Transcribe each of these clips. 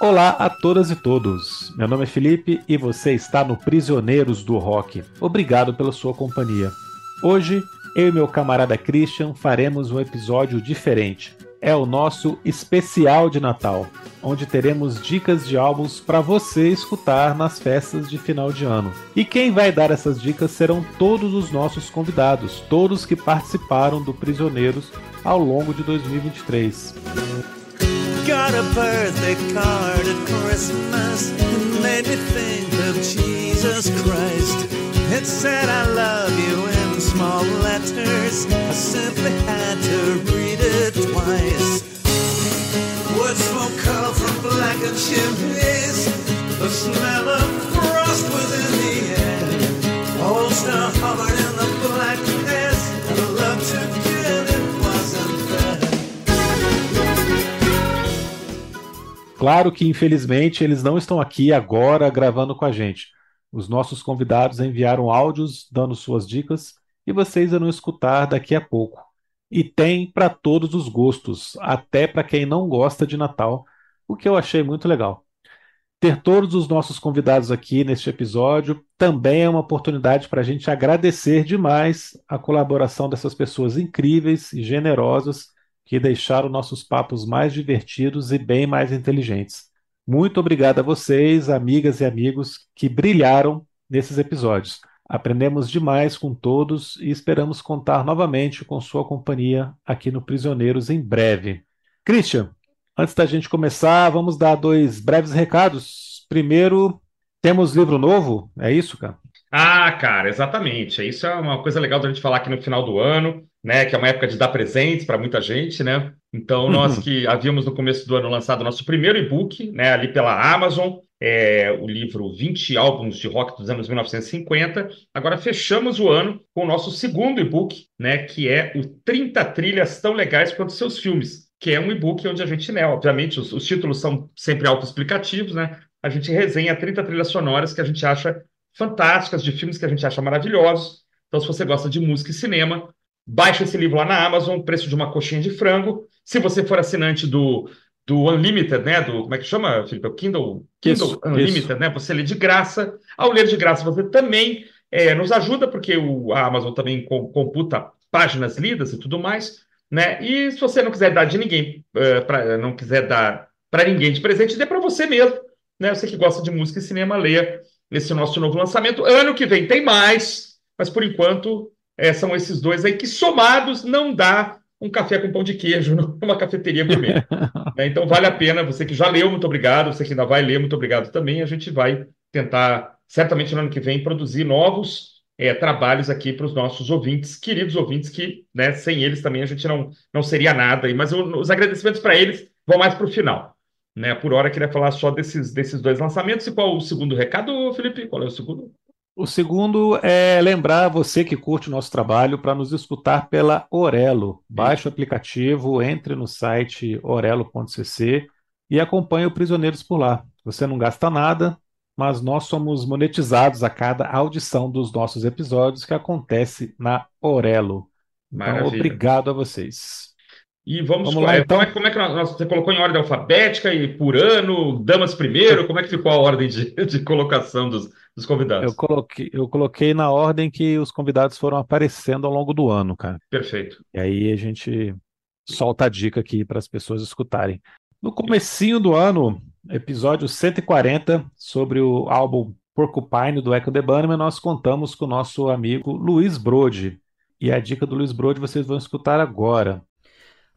Olá a todas e todos. Meu nome é Felipe e você está no Prisioneiros do Rock. Obrigado pela sua companhia. Hoje, eu e meu camarada Christian faremos um episódio diferente. É o nosso especial de Natal, onde teremos dicas de álbuns para você escutar nas festas de final de ano. E quem vai dar essas dicas serão todos os nossos convidados, todos que participaram do Prisioneiros ao longo de 2023. Got a birthday card at Christmas and made me think of Jesus Christ. It said I love you in small letters. I simply had to read it twice. Wood smoke curled from blackened chimneys. The smell of frost was in the air. Old star hovered in the blackness. And love to Claro que, infelizmente, eles não estão aqui agora gravando com a gente. Os nossos convidados enviaram áudios dando suas dicas e vocês irão escutar daqui a pouco. E tem para todos os gostos, até para quem não gosta de Natal, o que eu achei muito legal. Ter todos os nossos convidados aqui neste episódio também é uma oportunidade para a gente agradecer demais a colaboração dessas pessoas incríveis e generosas que deixaram nossos papos mais divertidos e bem mais inteligentes. Muito obrigado a vocês, amigas e amigos, que brilharam nesses episódios. Aprendemos demais com todos e esperamos contar novamente com sua companhia aqui no Prisioneiros em breve. Christian, antes da gente começar, vamos dar dois breves recados. Primeiro, temos livro novo, é isso, cara? Ah, cara, exatamente. Isso é uma coisa legal da gente falar aqui no final do ano né, que é uma época de dar presentes para muita gente, né? Então, nós uhum. que havíamos no começo do ano lançado nosso primeiro e-book, né, ali pela Amazon, é, o livro 20 álbuns de rock dos anos 1950. Agora fechamos o ano com o nosso segundo e-book, né, que é o 30 trilhas tão legais quanto seus filmes, que é um e-book onde a gente, né, obviamente, os, os títulos são sempre autoexplicativos, né? A gente resenha 30 trilhas sonoras que a gente acha fantásticas, de filmes que a gente acha maravilhosos. Então, se você gosta de música e cinema, Baixa esse livro lá na Amazon, preço de uma coxinha de frango. Se você for assinante do, do Unlimited, né? Do, como é que chama, Felipe? O Kindle, Kindle isso, Unlimited, isso. né? Você lê de graça. Ao ler de graça, você também é, nos ajuda, porque o, a Amazon também computa páginas lidas e tudo mais, né? E se você não quiser dar de ninguém, uh, pra, não quiser dar para ninguém de presente, dê para você mesmo, né? Você que gosta de música e cinema, leia esse nosso novo lançamento. Ano que vem tem mais, mas por enquanto é, são esses dois aí que somados não dá um café com pão de queijo numa cafeteria gourmet. né? Então vale a pena, você que já leu, muito obrigado, você que ainda vai ler, muito obrigado também. A gente vai tentar, certamente no ano que vem, produzir novos é, trabalhos aqui para os nossos ouvintes, queridos ouvintes, que né, sem eles também a gente não, não seria nada. Mas os agradecimentos para eles vão mais para o final. Né? Por hora, queria falar só desses, desses dois lançamentos. E qual o segundo recado, Felipe? Qual é o segundo? O segundo é lembrar você que curte o nosso trabalho para nos escutar pela Orelo. Baixe o aplicativo, entre no site orelo.cc e acompanhe o Prisioneiros por lá. Você não gasta nada, mas nós somos monetizados a cada audição dos nossos episódios que acontece na Orelo. Então, obrigado a vocês. E vamos, vamos lá, então. Como é, como é que nós, você colocou em ordem alfabética e por ano, damas primeiro? Como é que ficou a ordem de, de colocação dos, dos convidados? Eu coloquei, eu coloquei na ordem que os convidados foram aparecendo ao longo do ano, cara. Perfeito. E aí a gente solta a dica aqui para as pessoas escutarem. No comecinho do ano, episódio 140, sobre o álbum Porcupine do Echo the Bunnymen, nós contamos com o nosso amigo Luiz Brode. E a dica do Luiz Brode vocês vão escutar agora.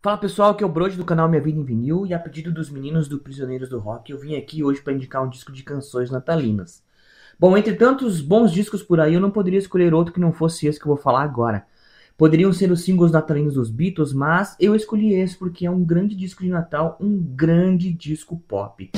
Fala pessoal, aqui é o Brode do canal Minha Vida em Vinil e a pedido dos meninos do Prisioneiros do Rock eu vim aqui hoje para indicar um disco de canções natalinas. Bom, entre tantos bons discos por aí, eu não poderia escolher outro que não fosse esse que eu vou falar agora. Poderiam ser os singles natalinos dos Beatles, mas eu escolhi esse porque é um grande disco de Natal, um grande disco pop.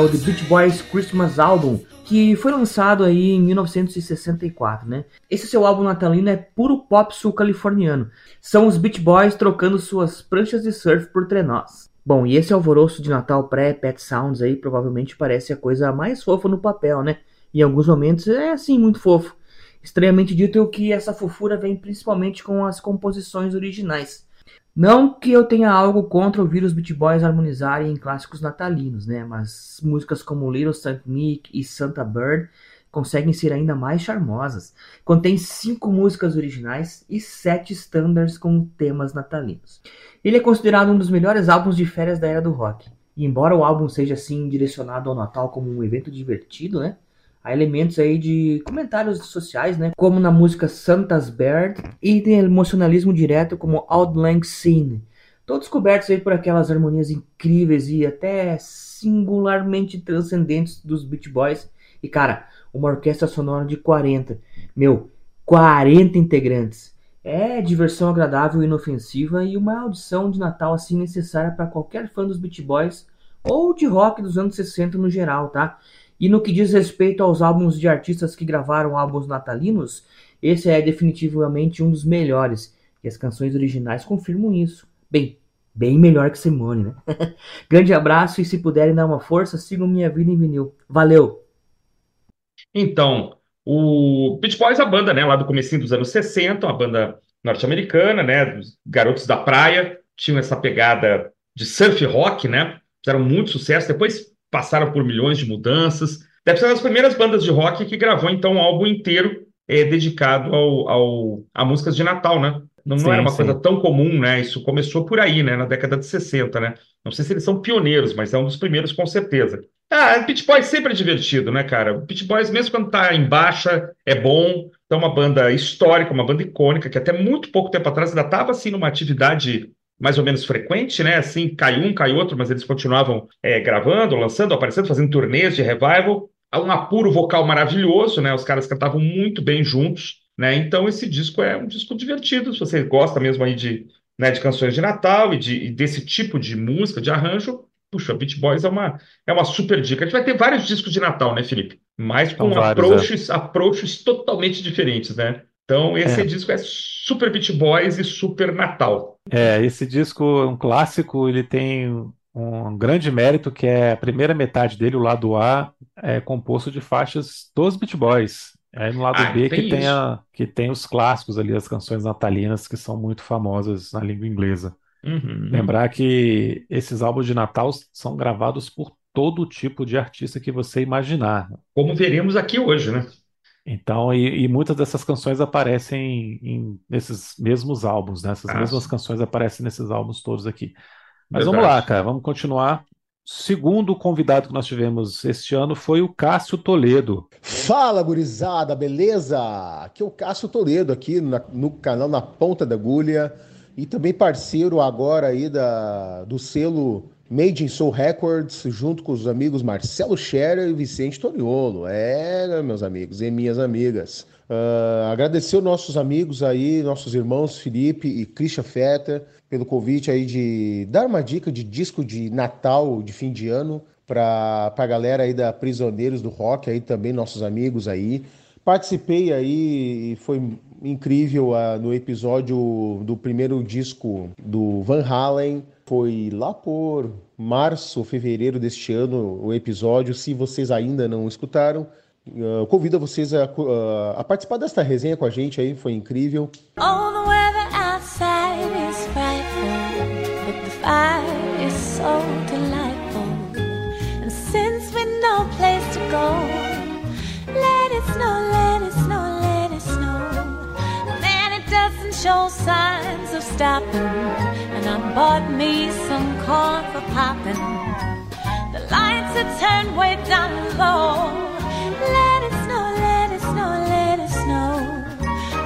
O The Beach Boys Christmas Album, que foi lançado aí em 1964, né? Esse seu álbum natalino é puro pop sul-californiano. São os Beach Boys trocando suas pranchas de surf por trenós. Bom, e esse alvoroço de Natal pré-Pet Sounds aí provavelmente parece a coisa mais fofa no papel, né? Em alguns momentos é assim, muito fofo. Estranhamente dito é que essa fofura vem principalmente com as composições originais. Não que eu tenha algo contra ouvir os Beat Boys harmonizarem em clássicos natalinos, né? Mas músicas como Little Saint Nick e Santa Bird conseguem ser ainda mais charmosas. Contém cinco músicas originais e sete standards com temas natalinos. Ele é considerado um dos melhores álbuns de férias da era do rock. E embora o álbum seja assim direcionado ao Natal como um evento divertido, né? Há elementos aí de comentários sociais, né? Como na música Santa's Bird e tem emocionalismo direto como Outland Scene. Todos cobertos aí por aquelas harmonias incríveis e até singularmente transcendentes dos Beach Boys. E cara, uma orquestra sonora de 40. Meu, 40 integrantes. É diversão agradável e inofensiva e uma audição de Natal assim necessária para qualquer fã dos Beach Boys ou de rock dos anos 60 no geral, tá? E no que diz respeito aos álbuns de artistas que gravaram álbuns natalinos, esse é definitivamente um dos melhores. E as canções originais confirmam isso. Bem, bem melhor que Simone, né? Grande abraço e se puderem dar uma força, sigam Minha Vida em Vinil. Valeu! Então, o Beach Boys, a banda, né, lá do comecinho dos anos 60, uma banda norte-americana, né, dos garotos da praia, tinham essa pegada de surf rock, né, fizeram muito sucesso. Depois passaram por milhões de mudanças. Deve ser uma das primeiras bandas de rock que gravou, então, um álbum inteiro é, dedicado ao, ao, a músicas de Natal, né? Não, sim, não era uma sim. coisa tão comum, né? Isso começou por aí, né? Na década de 60, né? Não sei se eles são pioneiros, mas é um dos primeiros, com certeza. Ah, Beach Boys sempre é divertido, né, cara? O Beach Boys, mesmo quando tá em baixa, é bom. É uma banda histórica, uma banda icônica, que até muito pouco tempo atrás ainda estava, assim, numa atividade mais ou menos frequente, né? Assim, cai um, cai outro, mas eles continuavam é, gravando, lançando, aparecendo, fazendo turnês de revival. Um apuro vocal maravilhoso, né? Os caras cantavam muito bem juntos, né? Então esse disco é um disco divertido, se você gosta mesmo aí de, né, de canções de Natal e, de, e desse tipo de música, de arranjo, puxa, Beach Boys é uma, é uma super dica. A gente vai ter vários discos de Natal, né, Felipe? Mas com vários, approaches, é. approaches totalmente diferentes, né? Então, esse é. disco é super Beach Boys e super Natal. É, esse disco é um clássico, ele tem um grande mérito que é a primeira metade dele, o lado A, é composto de faixas dos Beach Boys. Aí no lado ah, B tem que tem, a, que tem os clássicos ali, as canções natalinas que são muito famosas na língua inglesa. Uhum. Lembrar que esses álbuns de Natal são gravados por todo tipo de artista que você imaginar. Como veremos aqui hoje, né? Então, e, e, muitas dessas canções aparecem em, nesses mesmos álbuns, né? Essas ah, mesmas sim. canções aparecem nesses álbuns todos aqui. Mas Verdade. vamos lá, cara, vamos continuar. Segundo convidado que nós tivemos este ano foi o Cássio Toledo. Fala, gurizada, beleza? Aqui é o Cássio Toledo, aqui na, no canal Na Ponta da Agulha e também parceiro agora aí da, do selo Made in Soul Records, junto com os amigos Marcelo Scherer e Vicente Toniolo. É, meus amigos e minhas amigas. Uh, agradecer os nossos amigos aí, nossos irmãos Felipe e Christian Fetter, pelo convite aí de dar uma dica de disco de Natal, de fim de ano, para a galera aí da Prisioneiros do Rock, aí também nossos amigos aí. Participei aí e foi incrível uh, no episódio do primeiro disco do Van Halen, foi lá por março, fevereiro deste ano o episódio. Se vocês ainda não escutaram, uh, convido vocês a, uh, a, participar desta resenha com a gente aí, foi incrível. The weather outside is frightful, the fire is so delightful. And since no place to go, let it snow, let it snow, let it snow. And it doesn't show signs stopping. and I bought me some corn for popping. The lights are turned way down low. Let it snow, let it snow, let it snow.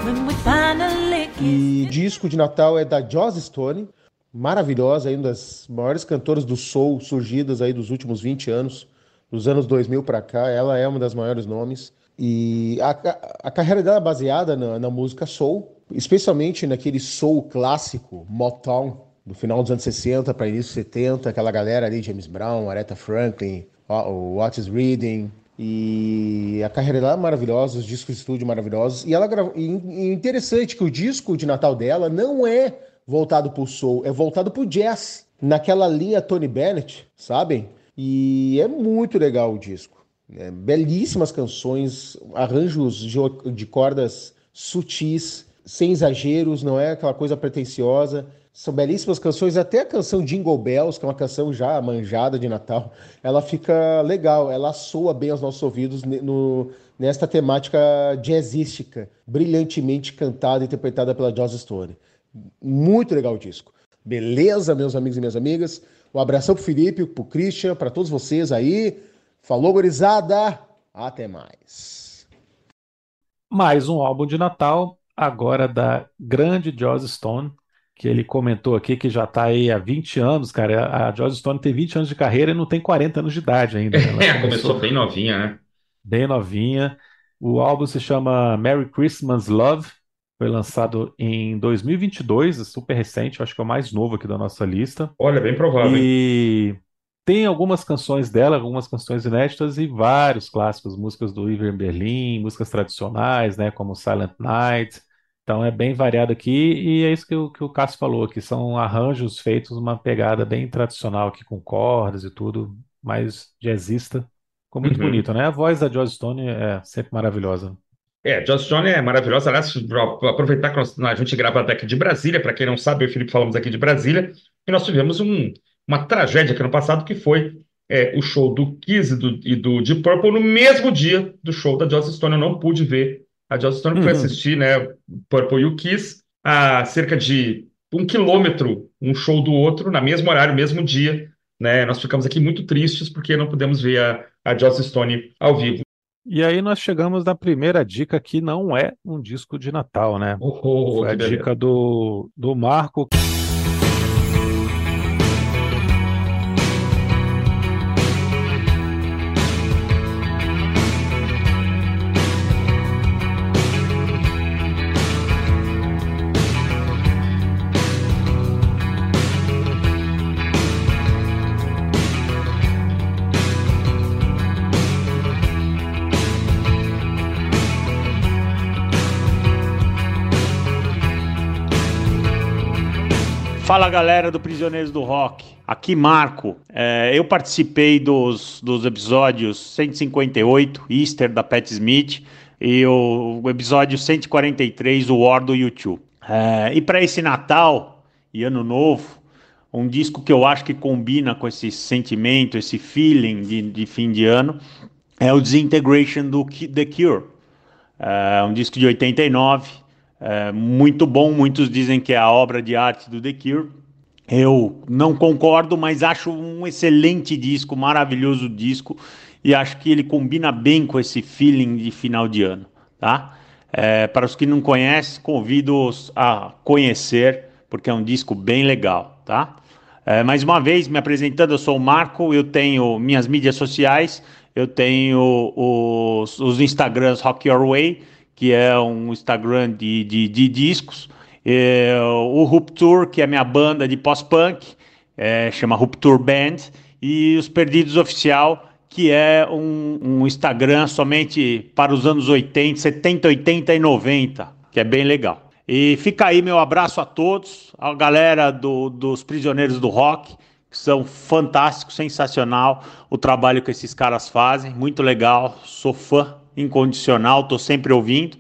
When we finally E disco de Natal é da Joss Stone, maravilhosa, uma das maiores cantoras do soul surgidas aí dos últimos 20 anos, dos anos 2000 para cá. Ela é uma das maiores nomes. E a, a, a carreira dela é baseada na, na música soul, especialmente naquele soul clássico, Motown, do final dos anos 60 para início dos 70, aquela galera ali, James Brown, Aretha Franklin, o Otis Reading, e a carreira dela é maravilhosa, os discos de estúdio maravilhosos. E ela e interessante que o disco de Natal dela não é voltado para o soul, é voltado para o jazz, naquela linha Tony Bennett, sabem? E é muito legal o disco. É, belíssimas canções, arranjos de, de cordas sutis, sem exageros, não é aquela coisa pretensiosa. São belíssimas canções, até a canção Jingle Bells, que é uma canção já manjada de Natal, ela fica legal, ela soa bem aos nossos ouvidos no, nesta temática jazzística, brilhantemente cantada e interpretada pela Joss Stone. Muito legal o disco. Beleza, meus amigos e minhas amigas? Um abração pro Felipe, pro Christian, para todos vocês aí. Falou, gorizada! Até mais. Mais um álbum de Natal, agora da grande Joss Stone, que ele comentou aqui que já está aí há 20 anos, cara. A Joss Stone tem 20 anos de carreira e não tem 40 anos de idade ainda. Né? É, começou, começou bem novinha, né? Bem novinha. O álbum se chama Merry Christmas Love. Foi lançado em 2022, é super recente, acho que é o mais novo aqui da nossa lista. Olha, bem provável. E tem algumas canções dela, algumas canções inéditas e vários clássicos, músicas do Iver Berlin, músicas tradicionais, né, como Silent Night. Então é bem variado aqui, e é isso que o, que o Cássio falou, que são arranjos feitos uma pegada bem tradicional aqui, com cordas e tudo, mais jazzista. Ficou muito Uhum. bonito, né? A voz da Joss Stone é sempre maravilhosa. É, Joss Stone é maravilhosa. Aliás, aproveitar que a gente grava daqui de Brasília, para quem não sabe, eu e o Felipe falamos aqui de Brasília, e nós tivemos um- uma tragédia aqui no passado, que foi é, o show do Kiss e do, e do Deep Purple no mesmo dia do show da Joss Stone. Eu não pude ver a Joss Stone, Uhum. assistir, né, Purple e o Kiss, a cerca de um quilômetro, um show do outro, na mesmo horário, mesmo dia, né? Nós ficamos aqui muito tristes porque não pudemos ver a, a Joss Stone ao vivo. E aí nós chegamos na primeira dica que não é um disco de Natal, né? Oh, oh, Foi a beleza. dica do, do Marco. Fala galera do Prisioneiros do Rock, aqui Marco. É, eu participei dos, dos episódios 158, Easter da Pat Smith, e o, o episódio 143, o War do YouTube. É, e para esse Natal e Ano Novo, um disco que eu acho que combina com esse sentimento, esse feeling de, de fim de ano, é o Disintegration do The Cure. É um disco de 89, é muito bom. Muitos dizem que é a obra de arte do The Cure. Eu não concordo, mas acho um excelente disco, maravilhoso disco, e acho que ele combina bem com esse feeling de final de ano, tá? É, para os que não conhecem, convido-os a conhecer, porque é um disco bem legal, tá? É, mais uma vez, me apresentando, eu sou o Marco, eu tenho minhas mídias sociais, eu tenho os, os Instagrams Rock Your Way, que é um Instagram de, de, de discos, é, o Rupture, que é minha banda de pós-punk, é, chama Rupture Band, e os Perdidos Oficial, que é um, um Instagram somente para os anos 80, 70, 80 e 90, que é bem legal. E fica aí meu abraço a todos, a galera do- dos Prisioneiros do Rock, que são fantásticos, sensacional o trabalho que esses caras fazem, muito legal, sou fã incondicional, tô sempre ouvindo.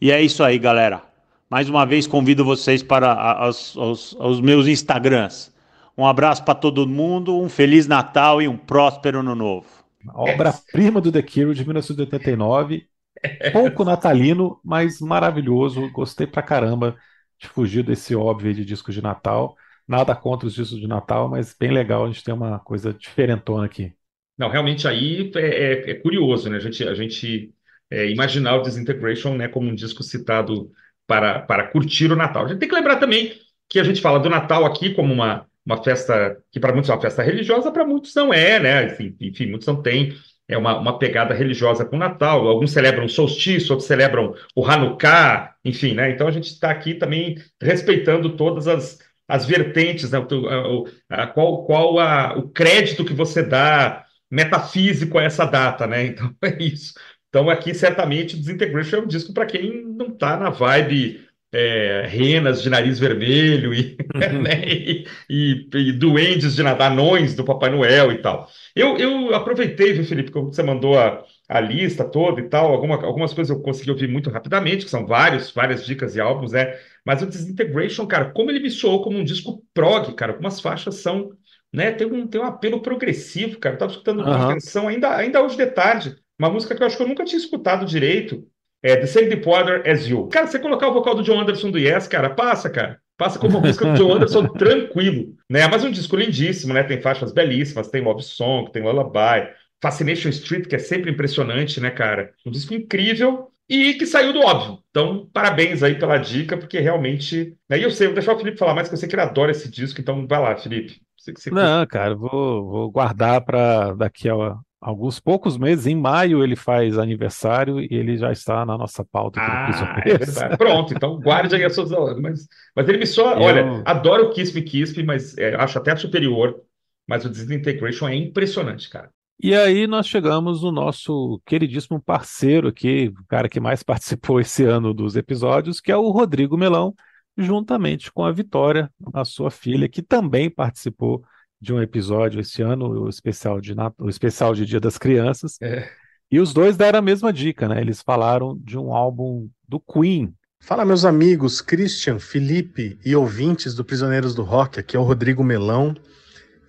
E é isso aí, galera. Mais uma vez convido vocês para a- os, meus Instagrams. Um abraço para todo mundo, um feliz Natal e um próspero ano novo. Obra-prima do The Cure de 1989. Pouco natalino, mas maravilhoso. Gostei pra caramba de fugir desse óbvio aí de disco de Natal. Nada contra os discos de Natal, mas bem legal a gente ter uma coisa diferentona aqui. Não, realmente aí é, é- é curioso, né? A gente, a gente é, imaginar o Disintegration, né, como um disco citado para, para curtir o Natal. A gente tem que lembrar também que a gente fala do Natal aqui como uma, uma festa que para muitos é uma festa religiosa, para muitos não é, né? Enfim, enfim, muitos não têm é uma, uma pegada religiosa com o Natal. Alguns celebram o solstício, outros celebram o Hanukkah, enfim, né? Então a gente está aqui também respeitando todas as, as vertentes, né? o, a, qual, qual a, o crédito que você dá metafísico a essa data, né? Então é isso. Então aqui certamente Disintegration é um disco para quem não está na vibe é, renas de nariz vermelho e, uhum. né, e, e, e, duendes de anões do Papai Noel e tal. Eu, eu aproveitei, viu, Felipe, que você mandou a, a lista toda e tal, alguma, algumas coisas eu consegui ouvir muito rapidamente, que são vários, várias dicas e álbuns, né? Mas o Disintegration, cara, como ele me soou como um disco prog, cara, algumas faixas são, né, tem um, tem um apelo progressivo, cara. Eu tava escutando com atenção ainda, ainda hoje de tarde, uma música que eu acho que eu nunca tinha escutado direito, é The Same Deep Water As You. Cara, você colocar o vocal do John Anderson do Yes, cara, passa, cara. Passa como uma música do John Anderson tranquilo, né? Mas é um disco lindíssimo, né? Tem faixas belíssimas, tem Love Song, tem Lullaby, Fascination Street, que é sempre impressionante, né, cara? Um disco incrível e que saiu do óbvio. Então, parabéns aí pela dica, porque realmente. Né? E eu sei, vou deixar o Felipe falar mais, porque eu sei que ele adora esse disco, então vai lá, Felipe. Você, você... Não, cara, vou, vou guardar para daqui a, alguns poucos meses, em maio ele faz aniversário e ele já está na nossa pauta. Ah, é verdade. Pronto, então guarde aí as suas. Mas, mas ele me só. Eu... Olha, adoro o Kisp Kisp, mas é, acho até superior. Mas o Disintegration é impressionante, cara. E aí nós chegamos no nosso queridíssimo parceiro aqui, o cara que mais participou esse ano dos episódios, que é o Rodrigo Melão, juntamente com a Vitória, a sua filha, que também participou de um episódio esse ano, o especial de, o especial de Dia das Crianças. É. E os dois deram a mesma dica, né? Eles falaram de um álbum do Queen. Fala, meus amigos Christian, Felipe e ouvintes do Prisioneiros do Rock. Aqui é o Rodrigo Melão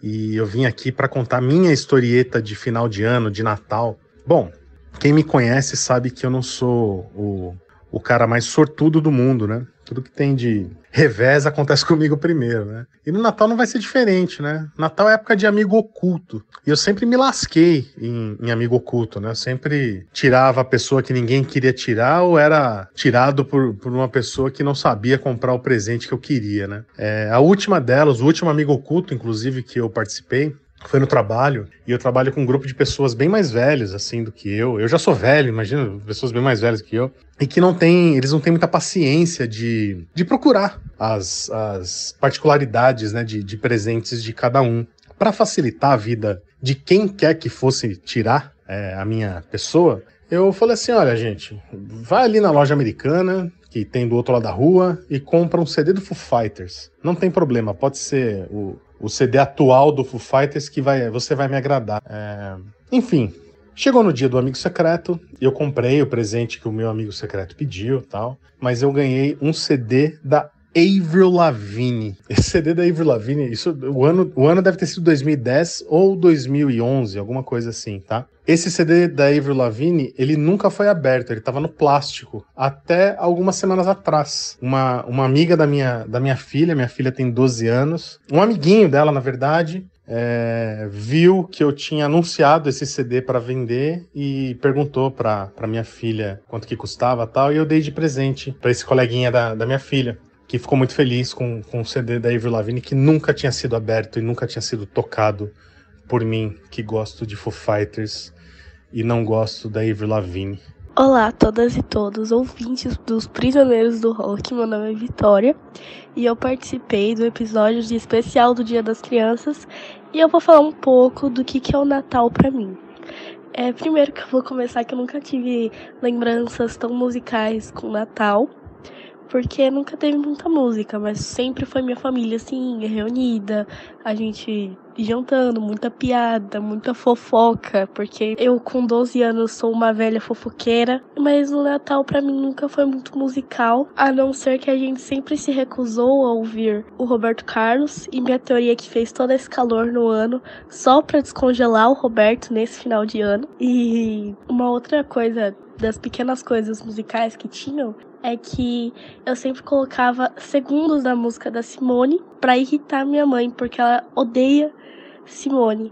e eu vim aqui para contar minha historieta de final de ano, de Natal. Bom, quem me conhece sabe que eu não sou o, o cara mais sortudo do mundo, né? Tudo que tem de revés acontece comigo primeiro, né? E no Natal não vai ser diferente, né? Natal é época de amigo oculto. E eu sempre me lasquei em, em, amigo oculto, né? Eu sempre tirava a pessoa que ninguém queria tirar ou era tirado por, por uma pessoa que não sabia comprar o presente que eu queria, né? É, a última delas, o último amigo oculto, inclusive, que eu participei, foi no trabalho, e eu trabalho com um grupo de pessoas bem mais velhas, assim, do que eu. Eu já sou velho, imagina, pessoas bem mais velhas que eu. E que não tem, eles não têm muita paciência de, de procurar as, as particularidades, né, de, de presentes de cada um. Para facilitar a vida de quem quer que fosse tirar é, a minha pessoa, eu falei assim: olha, gente, vai ali na loja americana, que tem do outro lado da rua, e compra um CD do Foo Fighters. Não tem problema, pode ser o, o CD atual do Foo Fighters que vai, você vai me agradar. É... Enfim, chegou no dia do amigo secreto, eu comprei o presente que o meu amigo secreto pediu, tal, mas eu ganhei um CD da Avril Lavigne. Esse CD da Avril Lavigne, isso, o, ano, o ano deve ter sido 2010 ou 2011, alguma coisa assim, tá? Esse CD da Avril Lavigne, ele nunca foi aberto, ele estava no plástico, até algumas semanas atrás. Uma, uma amiga da minha, da minha filha, minha filha tem 12 anos, um amiguinho dela, na verdade, é, viu que eu tinha anunciado esse CD para vender e perguntou para minha filha quanto que custava tal, e eu dei de presente para esse coleguinha da, da minha filha que ficou muito feliz com, com o CD da Avril Lavigne que nunca tinha sido aberto e nunca tinha sido tocado por mim, que gosto de Foo Fighters e não gosto da Avril Lavigne. Olá a todas e todos, ouvintes dos Prisioneiros do Rock, meu nome é Vitória e eu participei do episódio de especial do Dia das Crianças e eu vou falar um pouco do que, que é o Natal para mim. É, primeiro que eu vou começar que eu nunca tive lembranças tão musicais com Natal, porque nunca teve muita música, mas sempre foi minha família assim, reunida, a gente jantando, muita piada, muita fofoca, porque eu com 12 anos sou uma velha fofoqueira, mas o Natal para mim nunca foi muito musical, a não ser que a gente sempre se recusou a ouvir o Roberto Carlos e minha teoria que fez todo esse calor no ano só para descongelar o Roberto nesse final de ano. E uma outra coisa das pequenas coisas musicais que tinham é que eu sempre colocava segundos da música da Simone para irritar minha mãe, porque ela odeia Simone.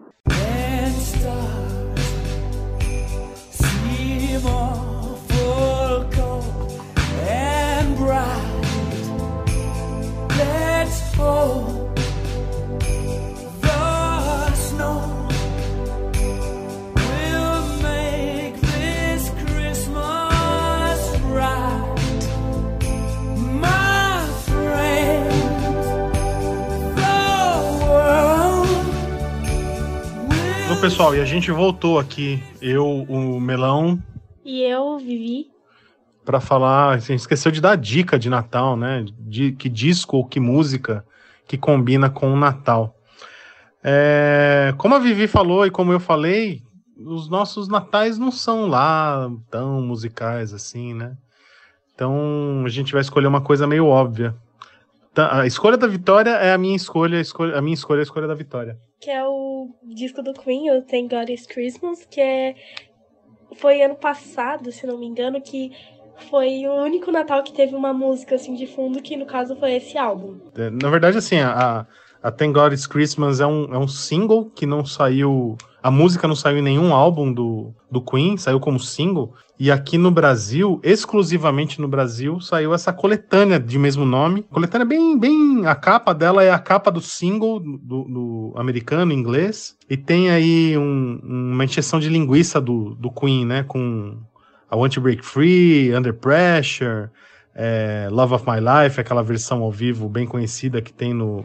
Pessoal, e a gente voltou aqui, eu, o Melão, E eu, Vivi. pra falar. A gente esqueceu de dar dica de Natal, né? De que disco ou que música que combina com o Natal. É, como a Vivi falou e como eu falei, os nossos natais não são lá tão musicais assim, né? Então a gente vai escolher uma coisa meio óbvia. Tá, A escolha da Vitória é a minha escolha, a, escolha, a minha escolha é a escolha da Vitória. Que é o disco do Queen, o Thank God It's Christmas, que é foi ano passado, se não me engano, que foi o único Natal que teve uma música assim de fundo, que no caso foi esse álbum. É, Na verdade, assim, a, a Thank God It's Christmas é um, é um single que não saiu. A música não saiu em nenhum álbum do, do Queen, saiu como single. E aqui no Brasil, exclusivamente no Brasil, saiu essa coletânea de mesmo nome. Coletânea bem, bem. A capa dela é a capa do single do, do americano, inglês. E tem aí um- uma encheção de linguiça do, do Queen, né? Com I Want to Break Free, Under Pressure, é, Love of My Life, aquela versão ao vivo bem conhecida que tem no,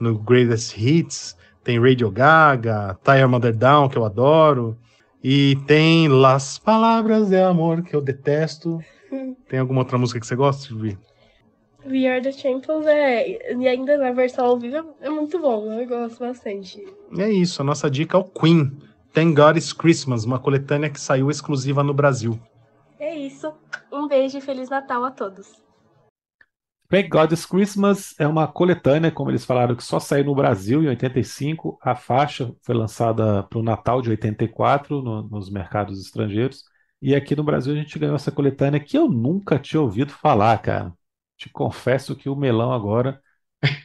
no Greatest Hits. Tem Radio Gaga, Your Mother Down, que eu adoro. E tem Las Palavras de Amor, que eu detesto. Tem alguma outra música que você gosta, Vivi? We Are The Champions é, e ainda na versão ao vivo é muito bom, eu gosto bastante. E é isso, a nossa dica é o Queen. Thank God It's Christmas, uma coletânea que saiu exclusiva no Brasil. É isso, um beijo e Feliz Natal a todos. Thank God's Christmas é uma coletânea, como eles falaram, que só saiu no Brasil em 85. A faixa foi lançada para o Natal de 84 no- nos mercados estrangeiros. E aqui no Brasil a gente ganhou essa coletânea que eu nunca tinha ouvido falar, cara. Te confesso que o melão agora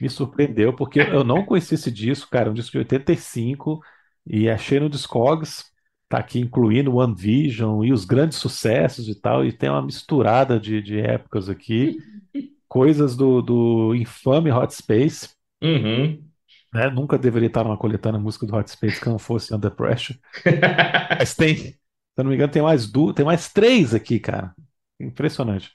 me surpreendeu, porque eu não conhecia esse disco, cara. É um disco de 85 e achei no Discogs. Tá aqui incluindo One Vision e os grandes sucessos e tal. E tem uma misturada de, de épocas aqui coisas do, do infame Hot Space, Uhum. né? Nunca deveria estar numa coletânea música do Hot Space que não fosse Under Pressure. Mas tem, se eu não me engano, tem mais duas, tem mais três aqui, cara. Impressionante.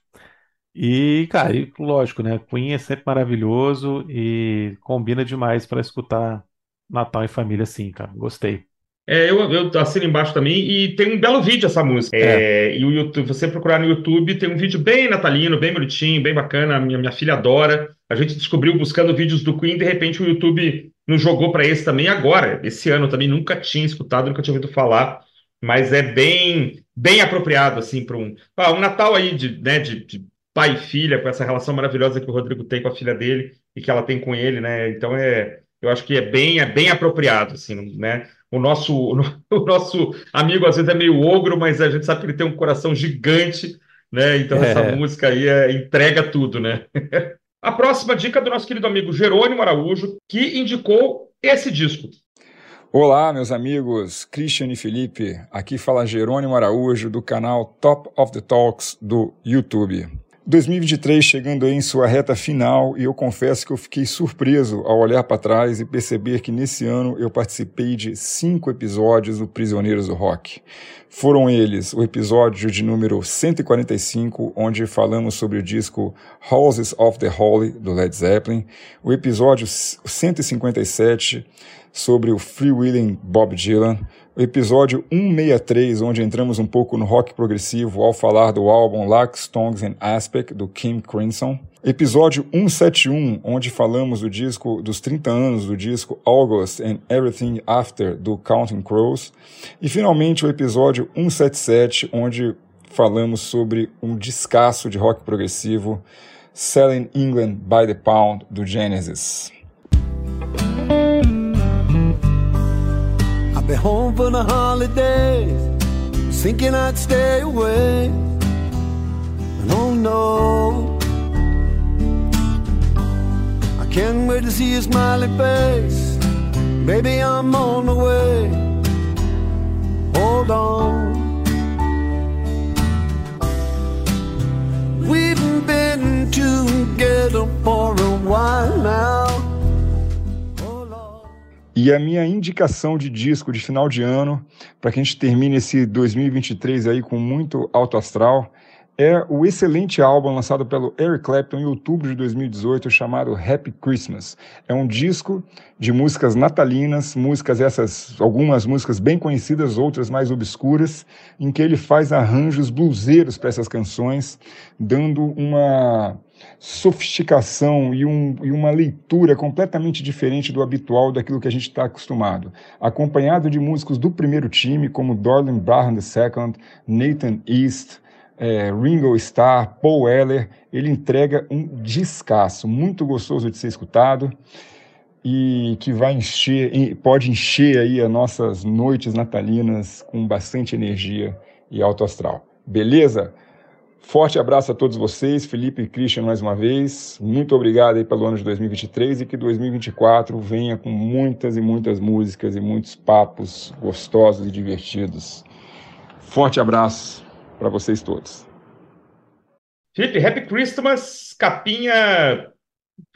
E, cara, e, lógico, né? Queen é sempre maravilhoso e combina demais para escutar Natal em família, assim, cara. Gostei. É, eu, eu assino embaixo também e tem um belo vídeo essa música. É, e o YouTube, você procurar no YouTube, tem um vídeo bem natalino, bem bonitinho, bem bacana. A minha, minha filha adora. A gente descobriu buscando vídeos do Queen, de repente o YouTube nos jogou para esse também agora. Esse ano também nunca tinha escutado, nunca tinha ouvido falar, mas é bem bem apropriado assim para um, ah, um Natal aí de, né, de, de pai e filha, com essa relação maravilhosa que o Rodrigo tem com a filha dele e que ela tem com ele, né? Então é, eu acho que é bem é bem apropriado assim, né? O nosso, o nosso amigo às vezes é meio ogro, mas a gente sabe que ele tem um coração gigante, né? Então essa É. música aí é- entrega tudo, né? A próxima dica é do nosso querido amigo Jerônimo Araújo, que indicou esse disco. Olá, meus amigos Christian e Felipe. Aqui fala Jerônimo Araújo do canal Top of the Talks do YouTube. 2023 chegando em sua reta final e eu confesso que eu fiquei surpreso ao olhar para trás e perceber que nesse ano eu participei de cinco episódios do Prisioneiros do Rock. Foram eles o episódio de número 145, onde falamos sobre o disco Houses of the Holy do Led Zeppelin, o episódio 157 sobre o freewheeling Bob Dylan, episódio 163, onde entramos um pouco no rock progressivo ao falar do álbum Lark, Stones and Aspect, do Kim Crimson, episódio 171, onde falamos do disco dos 30 anos do disco August and Everything After, do Counting Crows, e finalmente o episódio 177, onde falamos sobre um descasso de rock progressivo, Selling England by the Pound, do Genesis. I've been home for the holidays, thinking I'd stay away. And oh no, I can't wait to see your smiling face. Baby, I'm on the way. Hold on. We've been together for a while now. E a minha indicação de disco de final de ano, para que a gente termine esse 2023 aí com muito alto astral, é o excelente álbum lançado pelo Eric Clapton em outubro de 2018, chamado Happy Christmas. É um disco de músicas natalinas, músicas essas, algumas músicas bem conhecidas, outras mais obscuras, em que ele faz arranjos bluseiros para essas canções, dando uma sofisticação e, um, e, uma leitura completamente diferente do habitual daquilo que a gente está acostumado. Acompanhado de músicos do primeiro time, como Dorlan Brown II, Nathan East, é, Ringo Starr, Paul Weller, ele entrega um descasso muito gostoso de ser escutado e que vai encher, pode encher aí as nossas noites natalinas com bastante energia e alto astral. Beleza? Forte abraço a todos vocês, Felipe e Christian mais uma vez. Muito obrigado aí pelo ano de 2023 e que 2024 venha com muitas e muitas músicas e muitos papos gostosos e divertidos. Forte abraço para vocês todos. Felipe, Happy Christmas, capinha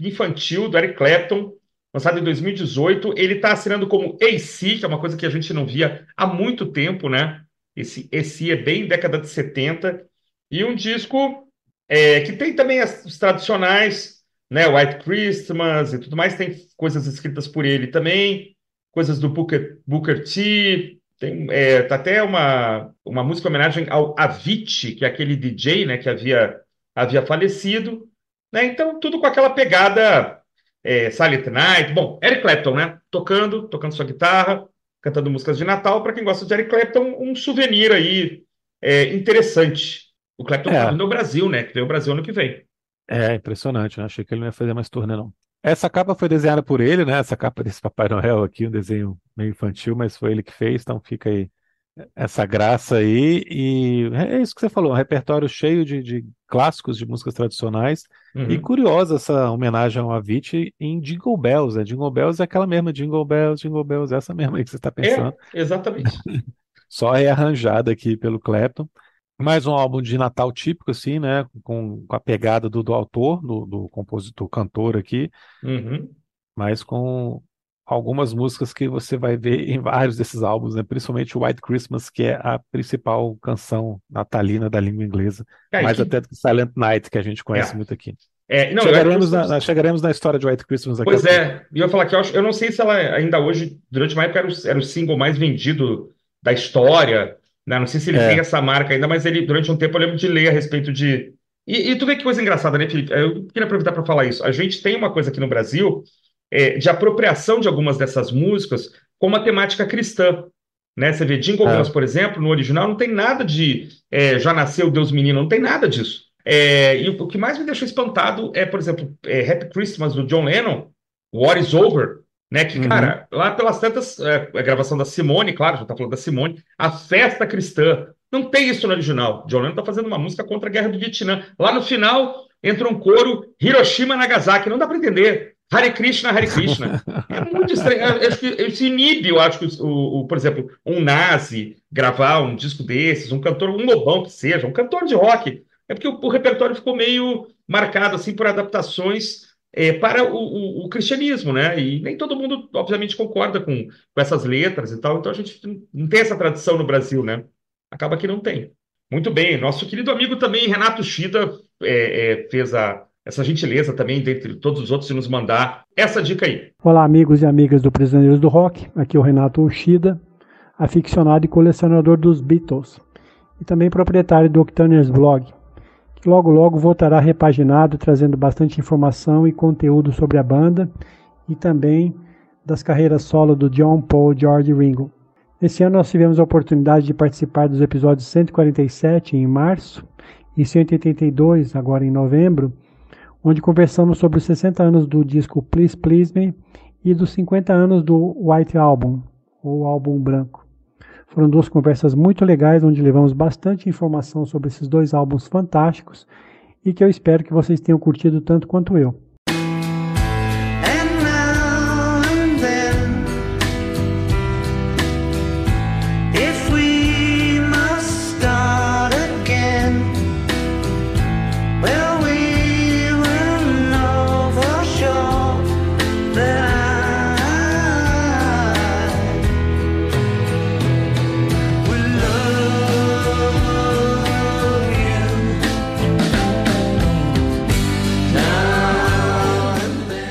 infantil do Eric Clapton, lançado em 2018. Ele está assinando como AC, que é uma coisa que a gente não via há muito tempo, né? Esse AC é bem década de 70. E um disco é, que tem também as, os tradicionais, né? White Christmas e tudo mais. Tem coisas escritas por ele também, coisas do Booker, Booker T, tem é, tá até uma, uma música em homenagem ao Avicii, que é aquele DJ né, que havia, havia falecido. Né? Então, tudo com aquela pegada é, Silent Night. Bom, Eric Clapton, né? Tocando, tocando sua guitarra, cantando músicas de Natal. Para quem gosta de Eric Clapton, um souvenir aí é, interessante. O Clapton é. no Brasil, né? Que veio o Brasil ano que vem. É, impressionante. Né? Achei que ele não ia fazer mais turnê, não. Essa capa foi desenhada por ele, né? Essa capa desse Papai Noel aqui, um desenho meio infantil, mas foi ele que fez, então fica aí essa graça aí. E é isso que você falou, um repertório cheio de, de clássicos de músicas tradicionais. Uhum. E curiosa essa homenagem ao Avicii em Jingle Bells, né? Jingle Bells é aquela mesma, Jingle Bells, Jingle Bells, essa mesma aí que você está pensando. É, exatamente. Só rearranjada aqui pelo Clapton. Mais um álbum de Natal típico, assim, né? Com, com a pegada do, do autor, do, do compositor, cantor aqui, uhum. mas com algumas músicas que você vai ver em vários desses álbuns, né? Principalmente White Christmas, que é a principal canção natalina da língua inglesa, é, mais que... até do que Silent Night, que a gente conhece é. muito aqui. É, não, chegaremos, na, chegaremos na história de White Christmas aqui. Pois é, e eu ia falar que eu, acho, eu não sei se ela ainda hoje, durante uma época, era o, era o single mais vendido da história, né? Não sei se ele é. tem essa marca ainda, mas ele, durante um tempo, eu lembro de ler a respeito de. E, e tu vê que coisa engraçada, né, Felipe? Eu queria aproveitar para falar isso. A gente tem uma coisa aqui no Brasil é, de apropriação de algumas dessas músicas com uma temática cristã. Né? Você vê Jingle é. Bells, por exemplo, no original não tem nada de é, Já Nasceu Deus Menino, não tem nada disso. É, e o, o, que mais me deixou espantado é, por exemplo, Happy Christmas do John Lennon, War is Over, né? Que, uhum. cara, lá pelas tantas, é, a gravação da Simone, claro, já tá falando da Simone, a festa cristã. Não tem isso no original. John Lennon tá fazendo uma música contra a guerra do Vietnã. Lá no final entra um coro Hiroshima Nagasaki. Não dá para entender. Hare Krishna, Hare Krishna. É muito estranho. Que isso inibe, eu acho que, o, o, por exemplo, um nazi gravar um disco desses, um cantor, um lobão que seja, um cantor de rock. É porque o, o repertório ficou meio marcado assim por adaptações é, para o, o, o, cristianismo, né? E nem todo mundo, obviamente, concorda com, com essas letras e tal, então a gente não tem essa tradição no Brasil, né? Acaba que não tem. Muito bem, nosso querido amigo também, Renato Chida, é, é, fez a, essa gentileza também, dentre todos os outros, de nos mandar essa dica aí. Olá, amigos e amigas do Prisioneiros do Rock, aqui é o Renato Ushida, aficionado e colecionador dos Beatles, e também proprietário do Octaners Blog que logo logo voltará repaginado, trazendo bastante informação e conteúdo sobre a banda e também das carreiras solo do John, Paul, George Ringo. Esse ano nós tivemos a oportunidade de participar dos episódios 147 em março e 182 agora em novembro, onde conversamos sobre os 60 anos do disco Please Please Me e dos 50 anos do White Album, ou álbum branco. Foram duas conversas muito legais, onde levamos bastante informação sobre esses dois álbuns fantásticos e que eu espero que vocês tenham curtido tanto quanto eu.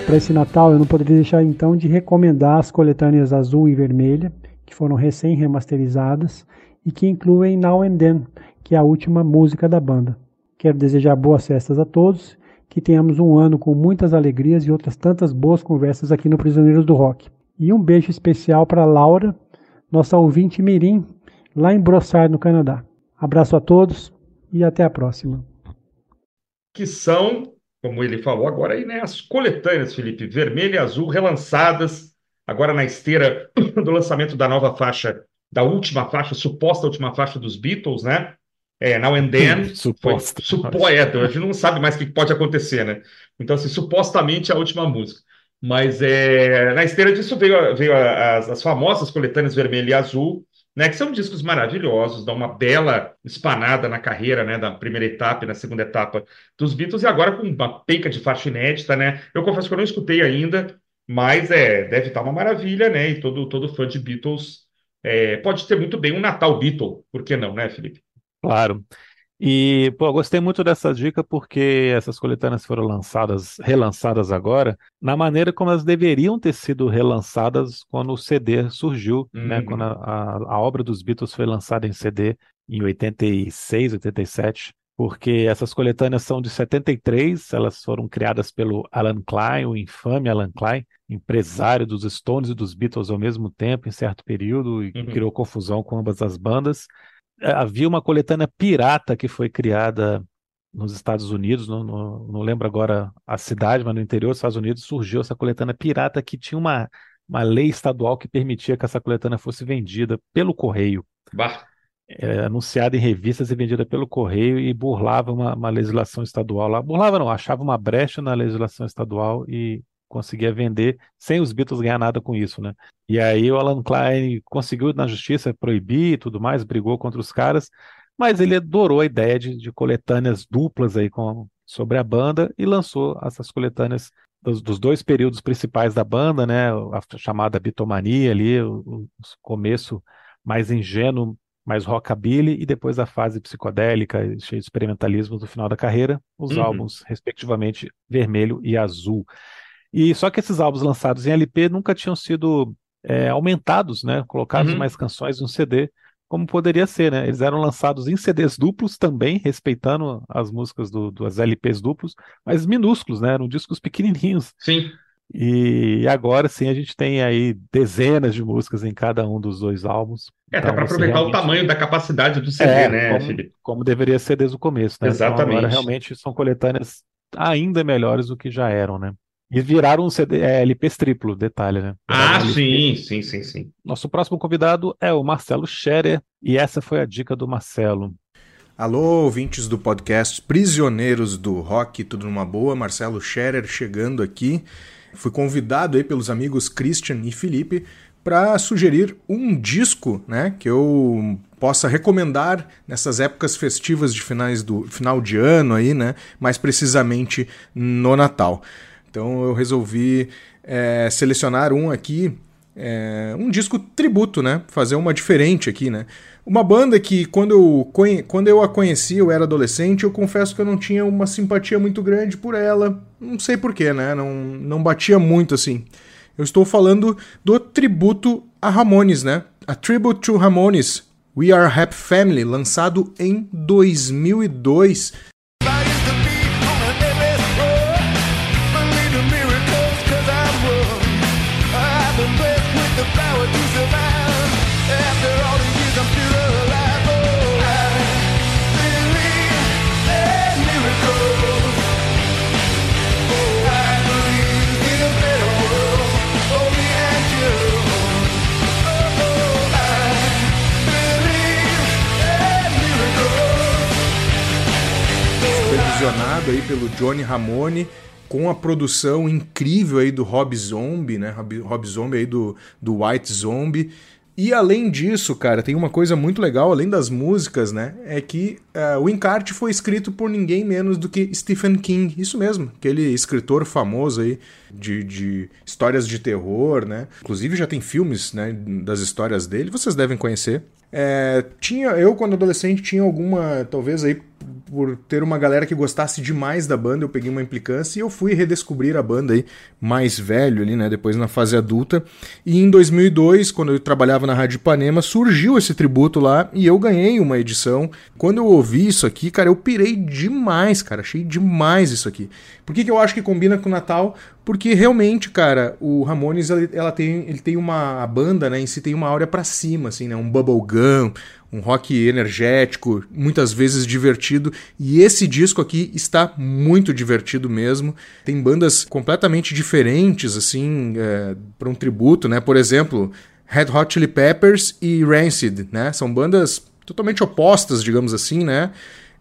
Para esse Natal, eu não poderia deixar então de recomendar as coletâneas azul e vermelha, que foram recém-remasterizadas e que incluem Now and Then, que é a última música da banda. Quero desejar boas festas a todos, que tenhamos um ano com muitas alegrias e outras tantas boas conversas aqui no Prisioneiros do Rock. E um beijo especial para Laura, nossa ouvinte Mirim, lá em Brossard, no Canadá. Abraço a todos e até a próxima. Que são, como ele falou agora aí, né, as coletâneas, Felipe, vermelha e azul, relançadas agora na esteira do lançamento da nova faixa, da última faixa, suposta última faixa dos Beatles, né? É, Now and Then. Suposta. Supo, é, a gente não sabe mais o que pode acontecer, né? Então, assim, supostamente a última música. Mas é, na esteira disso veio, veio as, as famosas coletâneas vermelho e azul, né, que são discos maravilhosos, dão uma bela espanada na carreira, né, da primeira etapa e na segunda etapa dos Beatles, e agora com uma penca de faixa inédita, né, eu confesso que eu não escutei ainda, mas é, deve estar uma maravilha, né, e todo, todo fã de Beatles é, pode ter muito bem um Natal Beatle, por que não, né, Felipe? Claro. E, pô, gostei muito dessa dica porque essas coletâneas foram lançadas, relançadas agora, na maneira como elas deveriam ter sido relançadas quando o CD surgiu, né? Quando Uhum. a, a, a obra dos Beatles foi lançada em CD em 86, 87, porque essas coletâneas são de 73, elas foram criadas pelo Alan Klein, o infame Alan Klein, empresário dos Stones e dos Beatles ao mesmo tempo, em certo período, e Uhum. criou confusão com ambas as bandas havia uma coletânea pirata que foi criada nos Estados Unidos, não, não, não lembro agora a cidade, mas no interior dos Estados Unidos surgiu essa coletânea pirata que tinha uma, uma lei estadual que permitia que essa coletânea fosse vendida pelo correio, Bah, eh, anunciada em revistas e vendida pelo correio e burlava uma, uma legislação estadual lá. Burlava não, achava uma brecha na legislação estadual e conseguia vender sem os Beatles ganhar nada com isso, né? E aí o Alan Klein conseguiu na justiça proibir e tudo mais, brigou contra os caras, mas ele adorou a ideia de, de coletâneas duplas aí com, sobre a banda e lançou essas coletâneas dos, dos dois períodos principais da banda, né? A chamada bitomania ali, o, o começo mais ingênuo, mais rockabilly, e depois a fase psicodélica, cheia de experimentalismo do final da carreira, os Uhum. álbuns, respectivamente, vermelho e azul. E só que esses álbuns lançados em LP nunca tinham sido é, aumentados, né? Colocados Uhum. mais canções no CD, como poderia ser, né? Eles eram lançados em CDs duplos também, respeitando as músicas do, das LPs duplos, mas minúsculos, né? Eram discos pequenininhos. sim. E agora sim a gente tem aí dezenas de músicas em cada um dos dois álbuns. É, até Então, para você aproveitar o realmente- tamanho da capacidade do CD, é, né, como, Felipe? como deveria ser desde o começo, né? Então Exatamente. agora realmente são coletâneas ainda melhores do que já eram, né? E viraram um CD, é, LPs triplo, detalhe, né? Ah, sim, sim, sim, sim. Nosso próximo convidado é o Marcelo Scherer, e essa foi a dica do Marcelo. Alô, ouvintes do podcast Prisioneiros do Rock, tudo numa boa? Marcelo Scherer chegando aqui. Fui convidado aí pelos amigos Christian e Felipe para sugerir um disco, né, que eu possa recomendar nessas épocas festivas de finais do final de ano aí, né, mais precisamente no Natal. Então eu resolvi é, selecionar um aqui é, um disco tributo, né? Fazer uma diferente aqui, né? Uma banda que quando eu, quando eu a conheci, eu era adolescente, eu confesso que eu não tinha uma simpatia muito grande por ela. Não sei porquê, né? Não, não batia muito assim. Eu estou falando do tributo a Ramones, né? A Tribute to Ramones, We Are Happy Family, lançado em 2002. Aí pelo Johnny Ramone, com a produção incrível aí do Rob Zombie, né? Rob, Rob Zombie aí do, do White Zombie. E além disso, cara, tem uma coisa muito legal, além das músicas, né? É que uh, o encarte foi escrito por ninguém menos do que Stephen King. Isso mesmo, aquele escritor famoso aí de, de histórias de terror, né? Inclusive já tem filmes né, das histórias dele, vocês devem conhecer. É, tinha Eu, quando adolescente, tinha alguma, talvez aí por ter uma galera que gostasse demais da banda, eu peguei uma implicância e eu fui redescobrir a banda aí mais velho ali, né, depois na fase adulta. E em 2002, quando eu trabalhava na Rádio Ipanema, surgiu esse tributo lá e eu ganhei uma edição. Quando eu ouvi isso aqui, cara, eu pirei demais, cara, achei demais isso aqui. Por que, que eu acho que combina com o Natal? Porque realmente, cara, o Ramones ela tem, ele tem uma a banda, né, em si tem uma áurea para cima, assim, né, um bubblegum, um rock energético, muitas vezes divertido, e esse disco aqui está muito divertido mesmo. Tem bandas completamente diferentes, assim, é, para um tributo, né? Por exemplo, Red Hot Chili Peppers e Rancid, né? São bandas totalmente opostas, digamos assim, né?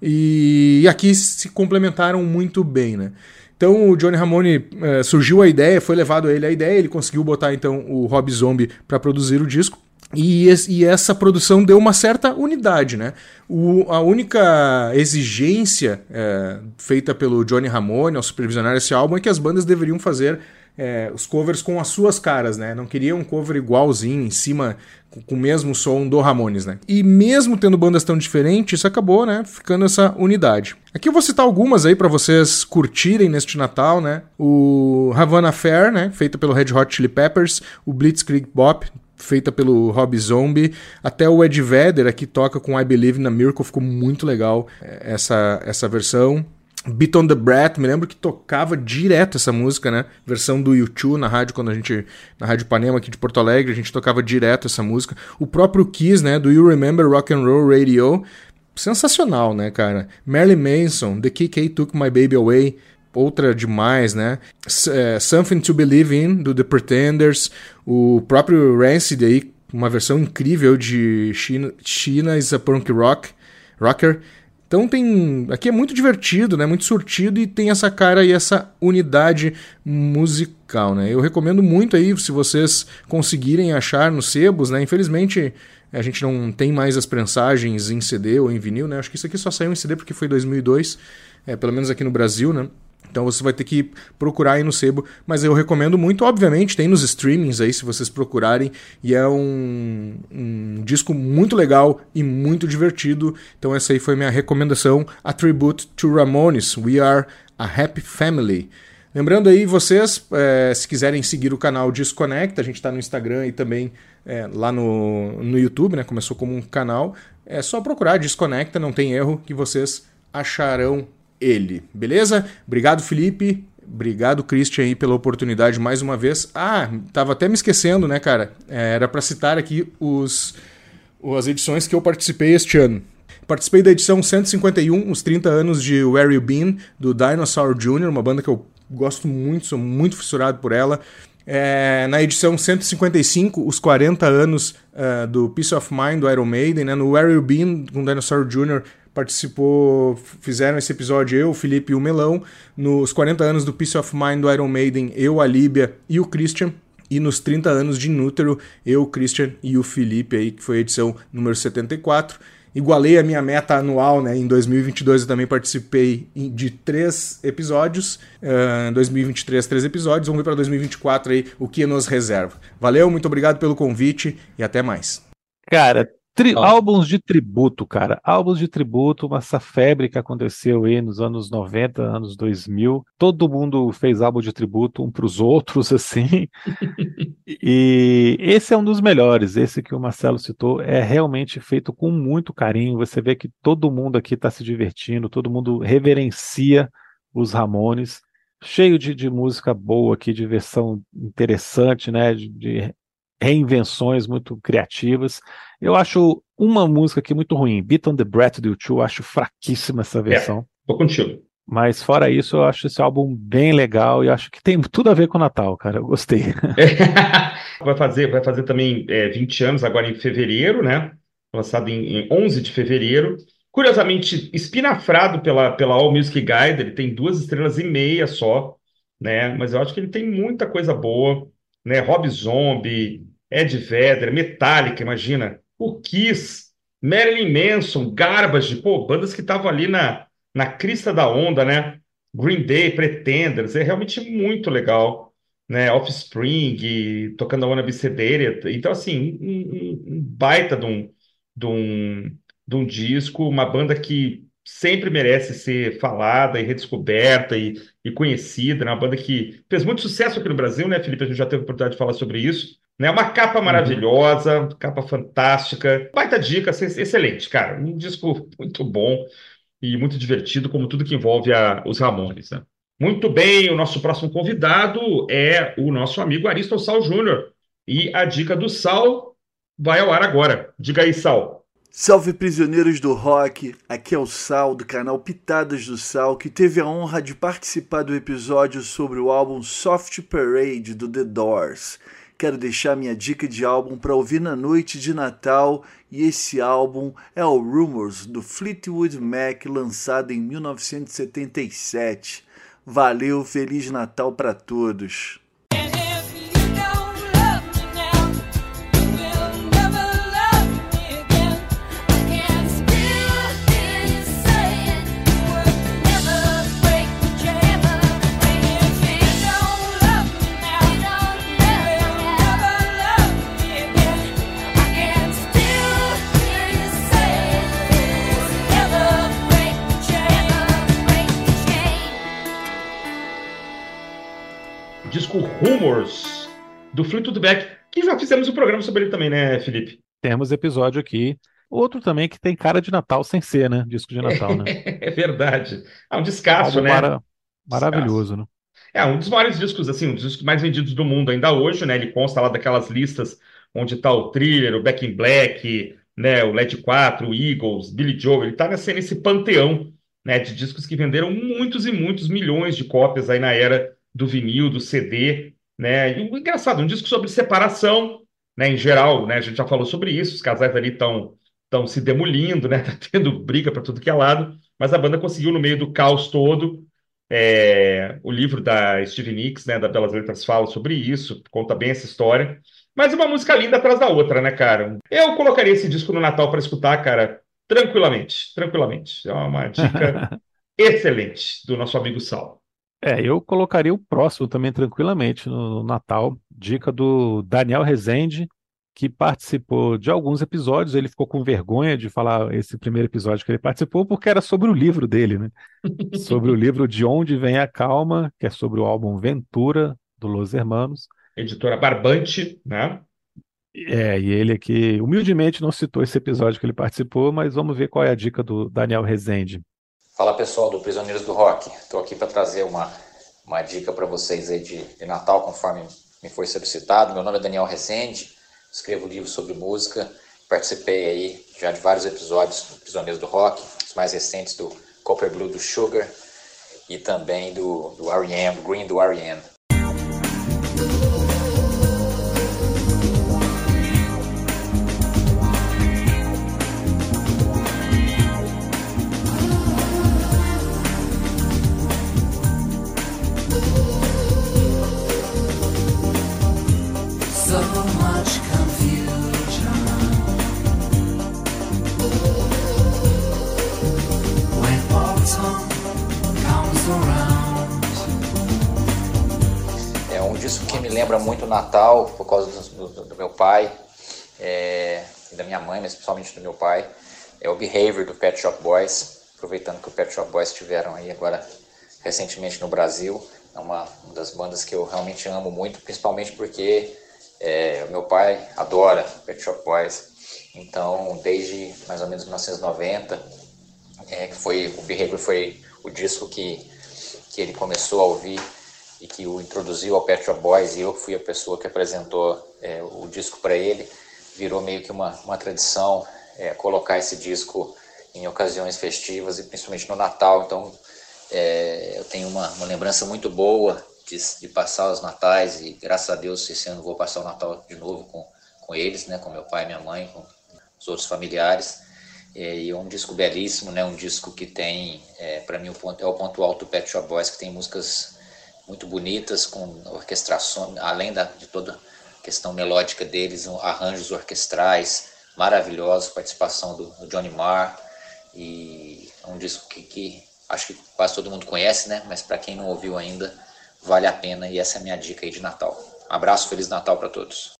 E, aqui se complementaram muito bem, né? Então o Johnny Ramone é, surgiu a ideia, foi levado a ele a ideia, ele conseguiu botar então o Rob Zombie para produzir o disco. E, e, essa produção deu uma certa unidade, né? O, a única exigência é, feita pelo Johnny Ramone ao supervisionar esse álbum é que as bandas deveriam fazer é, os covers com as suas caras, né? Não queria um cover igualzinho, em cima, com, com, o mesmo som do Ramones, né? E mesmo tendo bandas tão diferentes, isso acabou, né? Ficando essa unidade. Aqui eu vou citar algumas aí para vocês curtirem neste Natal, né? O Havana Fair, né? Feito pelo Red Hot Chili Peppers, o Blitzkrieg Bop, feita pelo Rob Zombie. Até o Ed Vedder aqui toca com I Believe in a Miracle, ficou muito legal é, essa, essa versão. Beat on the Brat, me lembro que tocava direto essa música, né? Versão do YouTube na rádio, quando a gente. Na Rádio Panema aqui de Porto Alegre, a gente tocava direto essa música. O próprio Kiss, né? Do You Remember Rock and Roll Radio. Sensacional, né, cara? Marilyn Manson, The KK Took My Baby Away outra demais, né? É, Something to Believe in, do The Pretenders, o próprio Rancid aí, uma versão incrível de China, China is a Punk Rock, Rocker. Então tem. Aqui é muito divertido, né? Muito surtido e tem essa cara e essa unidade musical, né? Eu recomendo muito aí, se vocês conseguirem achar nos sebos, né? Infelizmente a gente não tem mais as prensagens em CD ou em vinil, né? Acho que isso aqui só saiu em CD porque foi 2002, é, pelo menos aqui no Brasil, né? Então você vai ter que procurar aí no sebo, mas eu recomendo muito, obviamente, tem nos streamings aí se vocês procurarem, e é um, um disco muito legal e muito divertido. Então essa aí foi minha recomendação, A Tribute to Ramones, We Are a Happy Family. Lembrando aí, vocês, é, se quiserem seguir o canal Desconecta, a gente está no Instagram e também é, lá no, no YouTube, né? Começou como um canal. É só procurar Desconecta, não tem erro, que vocês acharão ele, beleza? Obrigado, Felipe. Obrigado, Christian, aí, pela oportunidade mais uma vez. Ah, tava até me esquecendo, né, cara? É, era para citar aqui os, as edições que eu participei este ano. Participei da edição 151, os 30 anos de Where You Been, do Dinosaur Jr., uma banda que eu gosto muito, sou muito fissurado por ela. É, na edição 155, os 40 anos uh, do Peace of Mind do Iron Maiden, né? no Where You Been, com Dinosaur Jr., participou, fizeram esse episódio eu, o Felipe e o Melão. Nos 40 anos do Peace of Mind do Iron Maiden, eu, a Líbia e o Christian. E nos 30 anos de Inútero, eu, o Christian e o Felipe aí, que foi a edição número 74. Igualei a minha meta anual, né? Em 2022 eu também participei de três episódios. Uh, 2023, três episódios. Vamos ver para 2024 aí o que nos reserva. Valeu, muito obrigado pelo convite e até mais. Cara, Tri álbuns de tributo, cara. Álbuns de tributo, essa febre que aconteceu aí nos anos 90, anos 2000. Todo mundo fez álbum de tributo um para os outros, assim. e esse é um dos melhores. Esse que o Marcelo citou é realmente feito com muito carinho. Você vê que todo mundo aqui está se divertindo, todo mundo reverencia os Ramones. Cheio de, de música boa aqui, de versão interessante, né? de, de reinvenções muito criativas. Eu acho uma música aqui muito ruim, Beat on the Breath do U2, acho fraquíssima essa é, versão. É, tô contigo. Mas fora isso, eu acho esse álbum bem legal e acho que tem tudo a ver com o Natal, cara. Eu gostei. vai fazer, vai fazer também é, 20 anos agora em fevereiro, né? Lançado em, em 11 de fevereiro. Curiosamente, espinafrado pela, pela All Music Guide, ele tem duas estrelas e meia só, né? Mas eu acho que ele tem muita coisa boa, né? Rob Zombie, Ed Vedder, Metallica, imagina o Kiss, Marilyn Manson, Garbage, pô, bandas que estavam ali na, na crista da onda, né? Green Day, Pretenders, é realmente muito legal, né? Offspring, tocando a Wanna Be Então, assim, um, um baita de um, de, um, de um disco, uma banda que sempre merece ser falada e redescoberta e, e conhecida, né? Uma banda que fez muito sucesso aqui no Brasil, né, Felipe? A gente já teve a oportunidade de falar sobre isso. Né? Uma capa maravilhosa, uhum. capa fantástica. Baita dica, excelente, cara. Um disco muito bom e muito divertido, como tudo que envolve a, os Ramones, né? Muito bem, o nosso próximo convidado é o nosso amigo Ariston Sal Júnior. E a dica do Sal vai ao ar agora. Diga aí, Sal. Salve prisioneiros do rock, aqui é o Sal do canal Pitadas do Sal, que teve a honra de participar do episódio sobre o álbum Soft Parade do The Doors. Quero deixar minha dica de álbum para ouvir na noite de Natal, e esse álbum é o Rumors do Fleetwood Mac, lançado em 1977. Valeu, Feliz Natal para todos! Do Fleetwood Mac, que já fizemos um programa sobre ele também, né, Felipe? Temos episódio aqui. Outro também que tem cara de Natal sem ser, né? Disco de Natal, né? é verdade. É um descasso, né? Mara... Maravilhoso, né? É um dos maiores discos, assim, um dos discos mais vendidos do mundo ainda hoje, né? Ele consta lá daquelas listas onde está o Thriller, o Back in Black, né? O LED 4, o Eagles, Billy Joel. Ele está nesse, nesse panteão, né? De discos que venderam muitos e muitos milhões de cópias aí na era do vinil, do CD, né? E engraçado, um disco sobre separação, né? Em geral, né? A gente já falou sobre isso, os casais ali estão estão se demolindo, né? Tá tendo briga para tudo que é lado, mas a banda conseguiu no meio do caos todo. É, o livro da Stevie Nicks, né, da Belas Letras, fala sobre isso, conta bem essa história. Mas uma música linda atrás da outra, né, cara? Eu colocaria esse disco no Natal para escutar, cara, tranquilamente, tranquilamente. É uma dica excelente do nosso amigo Sal. É, eu colocaria o próximo também tranquilamente no Natal. Dica do Daniel Rezende, que participou de alguns episódios. Ele ficou com vergonha de falar esse primeiro episódio que ele participou, porque era sobre o livro dele, né? sobre o livro De Onde Vem a Calma, que é sobre o álbum Ventura, do Los Hermanos. Editora Barbante, né? É, e ele aqui humildemente não citou esse episódio que ele participou, mas vamos ver qual é a dica do Daniel Rezende. Fala pessoal do Prisioneiros do Rock, estou aqui para trazer uma, uma dica para vocês aí de, de, Natal, conforme me foi solicitado. Meu nome é Daniel Rezende, escrevo livros sobre música, participei aí já de vários episódios do Prisioneiros do Rock, os mais recentes do Copper Blue do Sugar e também do, do R.E.M., Green do R.E.M. pai é, e da minha mãe, mas principalmente do meu pai. É o Behavior do Pet Shop Boys, aproveitando que o Pet Shop Boys estiveram aí agora recentemente no Brasil. É uma, uma das bandas que eu realmente amo muito, principalmente porque é, meu pai adora Pet Shop Boys. Então, desde mais ou menos 1990, é, que foi o Behavior foi o disco que, que ele começou a ouvir e que o introduziu ao Pet Shop Boys e eu fui a pessoa que apresentou é, o disco para ele, virou meio que uma, uma tradição é, colocar esse disco em ocasiões festivas e principalmente no Natal. Então é, eu tenho uma, uma lembrança muito boa de, de, passar os natais e graças a Deus esse ano vou passar o Natal de novo com, com eles, né, com meu pai minha mãe, com os outros familiares. E é um disco belíssimo, né, um disco que tem, é, para mim, o ponto, é o ponto alto do Pet Shop Boys, que tem músicas muito bonitas, com orquestração, além da, de toda a questão melódica deles, arranjos orquestrais maravilhosos, participação do, do, Johnny Marr, e é um disco que, que acho que quase todo mundo conhece, né? Mas para quem não ouviu ainda, vale a pena e essa é a minha dica aí de Natal. Um abraço, Feliz Natal para todos.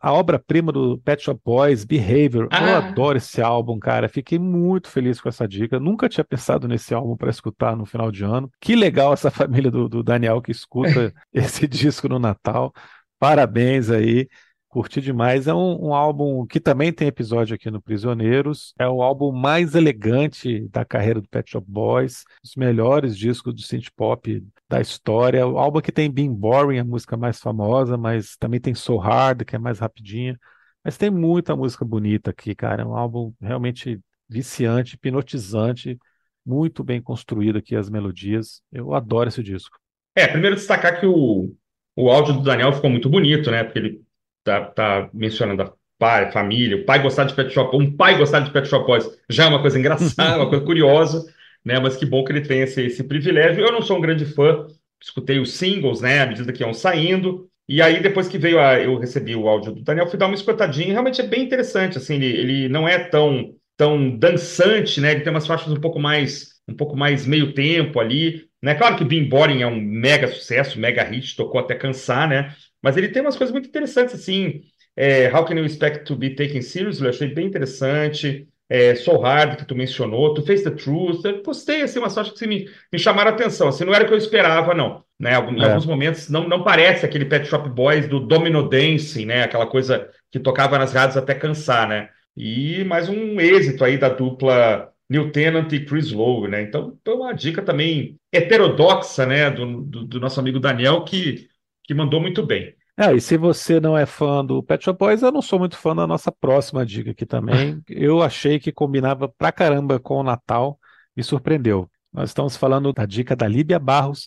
A obra-prima do Pet Shop Boys, Behavior. Ah. Eu adoro esse álbum, cara. Fiquei muito feliz com essa dica. Nunca tinha pensado nesse álbum para escutar no final de ano. Que legal essa família do, do Daniel que escuta esse disco no Natal. Parabéns aí. Curti demais. É um, um, álbum que também tem episódio aqui no Prisioneiros. É o álbum mais elegante da carreira do Pet Shop Boys. Os melhores discos do synth pop da história. O álbum que tem Being Boring, a música mais famosa, mas também tem So Hard, que é mais rapidinha. Mas tem muita música bonita aqui, cara. É um álbum realmente viciante, hipnotizante, muito bem construído aqui as melodias. Eu adoro esse disco. É, primeiro destacar que o, o áudio do Daniel ficou muito bonito, né? Porque ele tá, tá mencionando a pai, família, o pai gostar de Pet Shop, um pai gostar de Pet Shop Boys já é uma coisa engraçada, uma coisa curiosa, né? Mas que bom que ele tem esse, esse privilégio. Eu não sou um grande fã, escutei os singles, né? À medida que iam saindo. E aí, depois que veio a, eu recebi o áudio do Daniel, fui dar uma escutadinha, realmente é bem interessante, assim, ele, ele não é tão, tão dançante, né? Ele tem umas faixas um pouco mais, um pouco mais meio tempo ali, né? Claro que Being Boring é um mega sucesso, mega hit, tocou até cansar, né? Mas ele tem umas coisas muito interessantes, assim. É, How Can You Expect to Be Taken Seriously? Eu achei bem interessante. É, Soul Hard, que tu mencionou, Tu Face the Truth. Eu postei, assim, umas coisas que me, me chamaram a atenção. Assim, não era o que eu esperava, não. Né? Em é. alguns momentos não, não parece aquele Pet Shop Boys do Domino Dancing, né? Aquela coisa que tocava nas rádios até cansar, né? E mais um êxito aí da dupla New Tenant e Chris Lowe, né? Então, foi uma dica também heterodoxa, né, do, do, do nosso amigo Daniel, que que mandou muito bem. É, e se você não é fã do Pet Shop Boys, eu não sou muito fã da nossa próxima dica aqui também. eu achei que combinava pra caramba com o Natal, me surpreendeu. Nós estamos falando da dica da Líbia Barros.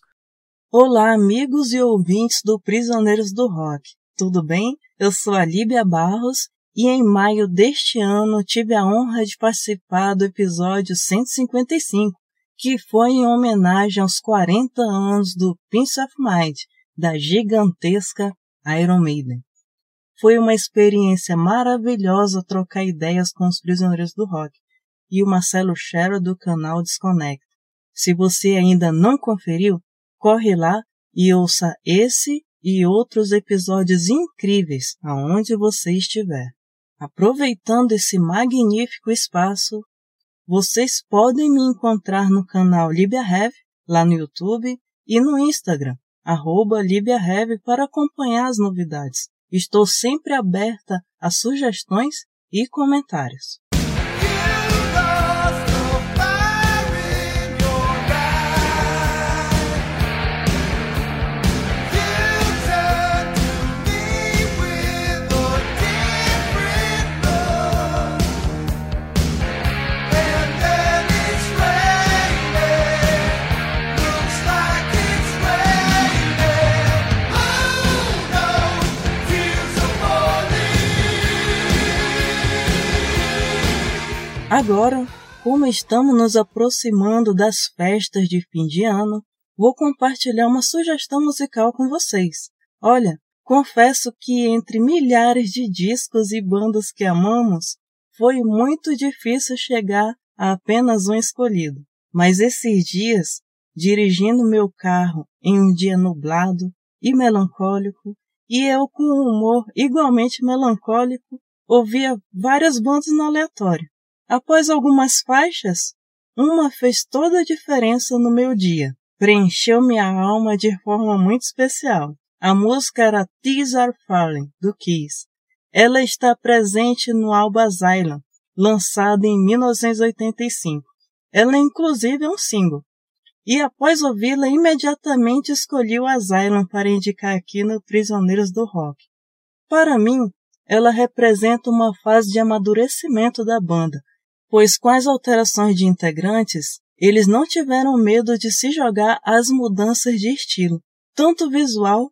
Olá, amigos e ouvintes do Prisioneiros do Rock. Tudo bem? Eu sou a Líbia Barros e em maio deste ano tive a honra de participar do episódio 155, que foi em homenagem aos 40 anos do Prince of Mind, da gigantesca Iron Maiden. Foi uma experiência maravilhosa trocar ideias com os prisioneiros do rock e o Marcelo Shero do canal Desconecta. Se você ainda não conferiu, corre lá e ouça esse e outros episódios incríveis aonde você estiver. Aproveitando esse magnífico espaço, vocês podem me encontrar no canal Libia Heavy, lá no YouTube e no Instagram, arroba LibiaHeavy para acompanhar as novidades. Estou sempre aberta a sugestões e comentários. Agora, como estamos nos aproximando das festas de fim de ano, vou compartilhar uma sugestão musical com vocês. Olha, confesso que entre milhares de discos e bandas que amamos, foi muito difícil chegar a apenas um escolhido. Mas esses dias, dirigindo meu carro em um dia nublado e melancólico, e eu com um humor igualmente melancólico, ouvia várias bandas no aleatório. Após algumas faixas, uma fez toda a diferença no meu dia. Preencheu minha alma de forma muito especial. A música era Tears Are Falling, do Kiss. Ela está presente no álbum Asylum, lançado em 1985. Ela inclusive é um single. E após ouvi-la, imediatamente escolhi o Asylum para indicar aqui no Prisioneiros do Rock. Para mim, ela representa uma fase de amadurecimento da banda, pois as alterações de integrantes, eles não tiveram medo de se jogar às mudanças de estilo, tanto visual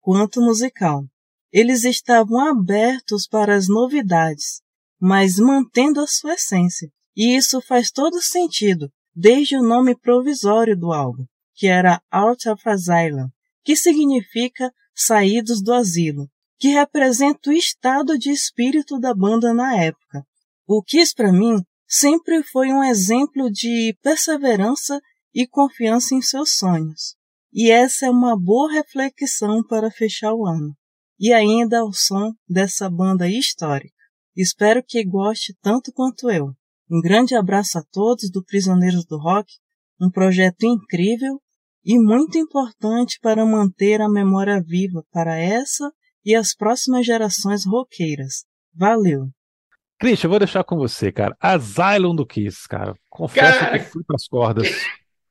quanto musical. Eles estavam abertos para as novidades, mas mantendo a sua essência. E isso faz todo sentido, desde o nome provisório do álbum, que era Out of Asylum, que significa Saídos do Asilo, que representa o estado de espírito da banda na época. O Kiss para mim sempre foi um exemplo de perseverança e confiança em seus sonhos. E essa é uma boa reflexão para fechar o ano. e ainda ao som dessa banda histórica. Espero que goste tanto quanto eu. Um grande abraço a todos do Prisioneiros do Rock, um projeto incrível e muito importante para manter a memória viva para essa e as próximas gerações roqueiras. Valeu! Christian, eu vou deixar com você, cara. Asylum do Kiss, cara. Confesso cara... que fui pras cordas.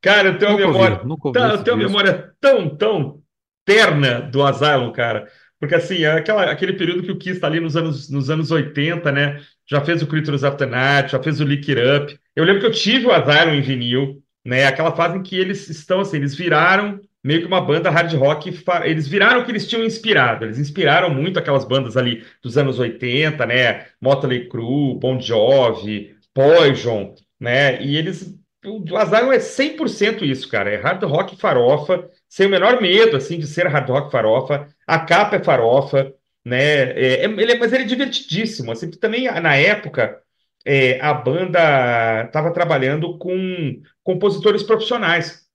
cara, eu tenho uma memória, tá, eu tenho uma memória tão, tão terna do Asylum, cara. Porque assim, é aquela, aquele período que o Kiss está ali nos anos, nos anos 80, né? Já fez o Creatures the Night, já fez o Lick It Up. Eu lembro que eu tive o Asylum em vinil, né? Aquela fase em que eles estão assim, eles viraram meio que uma banda hard rock, eles viraram o que eles tinham inspirado, eles inspiraram muito aquelas bandas ali dos anos 80, né, Motley Crue, Bon Jovi, Poison, né, e eles, o Asylum é 100% isso, cara, é hard rock farofa, sem o menor medo, assim, de ser hard rock farofa, a capa é farofa, né, é, é, ele é, mas ele é divertidíssimo, assim, também na época, é, a banda estava trabalhando com compositores profissionais,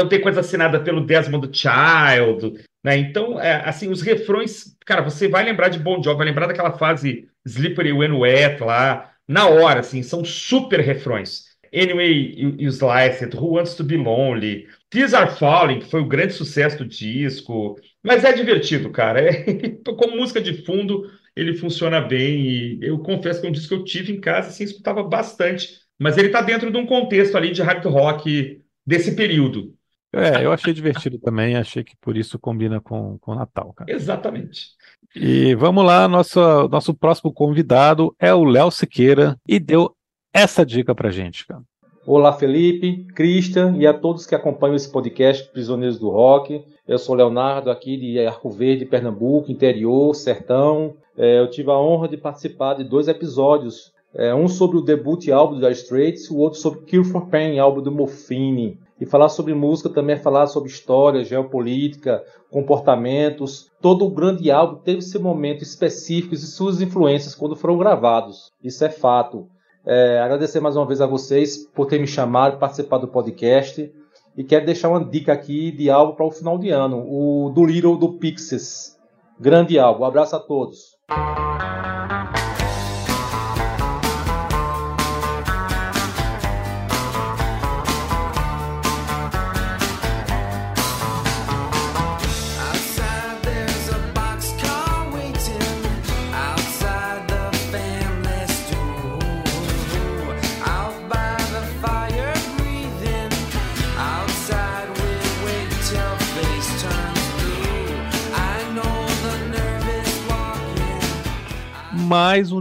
então tem coisa assinada pelo Desmond Child, né? Então, é, assim, os refrões, cara, você vai lembrar de Bon Jovi, vai lembrar daquela fase Slippery When Wet lá, na hora, assim, são super refrões. Anyway, you, you Slice It, Who Wants to Be Lonely, Tears Are Falling, que foi o grande sucesso do disco, mas é divertido, cara. É, como música de fundo, ele funciona bem e eu confesso que é um disco que eu tive em casa, assim, escutava bastante, mas ele tá dentro de um contexto ali de hard rock desse período. É, eu achei divertido também, achei que por isso combina com o Natal, cara. Exatamente. E vamos lá, nosso, nosso próximo convidado é o Léo Siqueira e deu essa dica pra gente, cara. Olá, Felipe, Christian e a todos que acompanham esse podcast Prisioneiros do Rock. Eu sou Leonardo, aqui de Arco Verde, Pernambuco, interior, sertão. É, eu tive a honra de participar de dois episódios. É, um sobre o debut álbum da Straits, o outro sobre Cure for Pain, álbum do Morphine. E falar sobre música também é falar sobre história, geopolítica, comportamentos. Todo o grande álbum teve seu momento específico e suas influências quando foram gravados. Isso é fato. É, agradecer mais uma vez a vocês por ter me chamado, participar do podcast. E quero deixar uma dica aqui de álbum para o final de ano: o do Little do Pixies. Grande álbum. Um abraço a todos.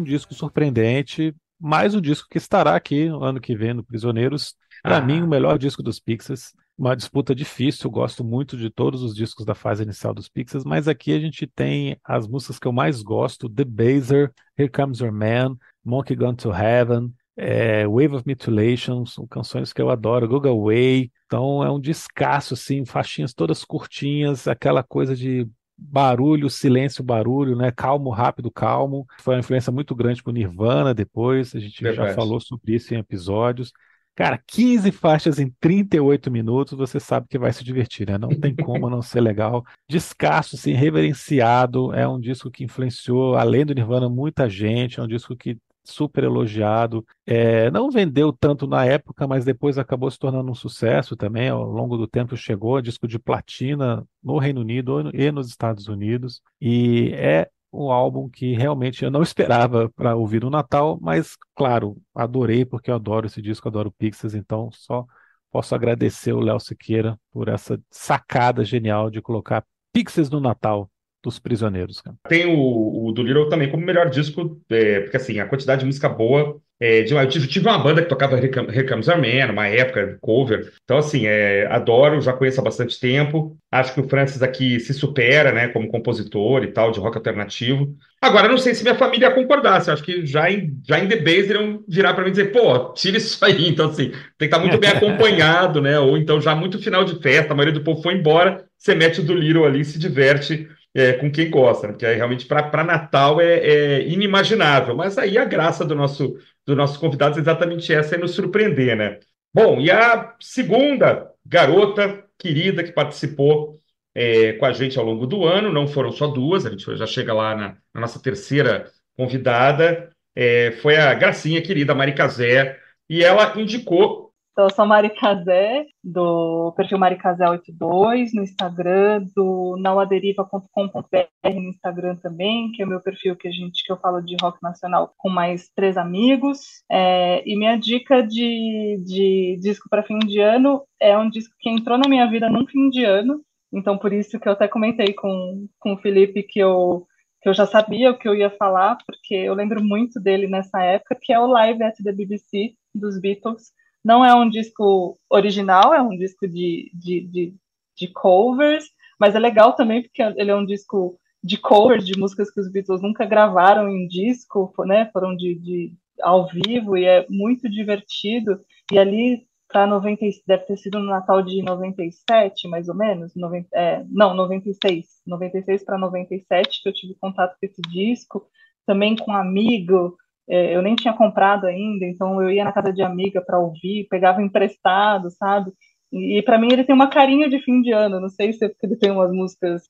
Disco surpreendente, mais um disco que estará aqui no ano que vem no Prisioneiros. Para ah. mim, o melhor disco dos Pixies. Uma disputa difícil, gosto muito de todos os discos da fase inicial dos Pixies, mas aqui a gente tem as músicas que eu mais gosto: The Baser, Here Comes Your Man, Monkey Gone to Heaven, é, Wave of Mutilation, são canções que eu adoro, Google Way. Então é um descasso, assim, faixinhas todas curtinhas, aquela coisa de barulho, silêncio, barulho, né? Calmo, rápido, calmo. Foi uma influência muito grande pro Nirvana depois, a gente Verdade. já falou sobre isso em episódios. Cara, 15 faixas em 38 minutos, você sabe que vai se divertir, né? Não tem como não ser legal. Descasso, assim, reverenciado. É um disco que influenciou, além do Nirvana, muita gente. É um disco que super elogiado. É, não vendeu tanto na época, mas depois acabou se tornando um sucesso também. Ao longo do tempo chegou a disco de platina no Reino Unido e nos Estados Unidos. E é um álbum que realmente eu não esperava para ouvir no Natal, mas claro, adorei porque eu adoro esse disco, adoro Pixies, então só posso agradecer o Léo Siqueira por essa sacada genial de colocar Pixies no Natal dos prisioneiros. Cara. Tem o, o do Little também como melhor disco, é, porque assim, a quantidade de música boa. É, eu tive, uma banda que tocava Our Man, uma época cover. Então, assim, é, adoro, já conheço há bastante tempo. Acho que o Francis aqui se supera, né, como compositor e tal, de rock alternativo. Agora, não sei se minha família ia concordar. Acho que já em, já em The Base iriam virar para mim e dizer, pô, tira isso aí. Então, assim, tem que estar muito bem acompanhado, né? Ou então já muito final de festa, a maioria do povo foi embora, você mete o do Little ali e se diverte é, com quem gosta, né? porque aí realmente para Natal é, é, inimaginável. Mas aí a graça do nosso, do nosso convidado é exatamente essa, é nos surpreender, né? Bom, e a segunda garota querida que participou é, com a gente ao longo do ano, não foram só duas, a gente já chega lá na, na nossa terceira convidada, é, foi a Gracinha querida Mari Cazé, e ela indicou. Então, eu sou Mari Cazé, do perfil maricazé82 no Instagram, do nauaderiva.com.br no Instagram também, que é o meu perfil que a gente que eu falo de rock nacional com mais três amigos. É, e minha dica de, de disco para fim de ano é um disco que entrou na minha vida num fim de ano, então, por isso que eu até comentei com, com o Felipe que eu, que eu já sabia o que eu ia falar, porque eu lembro muito dele nessa época, que é o Live at the BBC dos Beatles. Não é um disco original, é um disco de, de, de, de covers, mas é legal também porque ele é um disco de covers de músicas que os Beatles nunca gravaram em disco, né? Foram de, de ao vivo e é muito divertido. E ali para 90, deve ter sido no Natal de 97, mais ou menos, 90, é, não, 96, 96 para 97 que eu tive contato com esse disco, também com um amigo, é, eu nem tinha comprado ainda, então eu ia na casa de amiga para ouvir, pegava emprestado, sabe? E, e para mim ele tem uma carinha de fim de ano, não sei se é porque ele tem umas músicas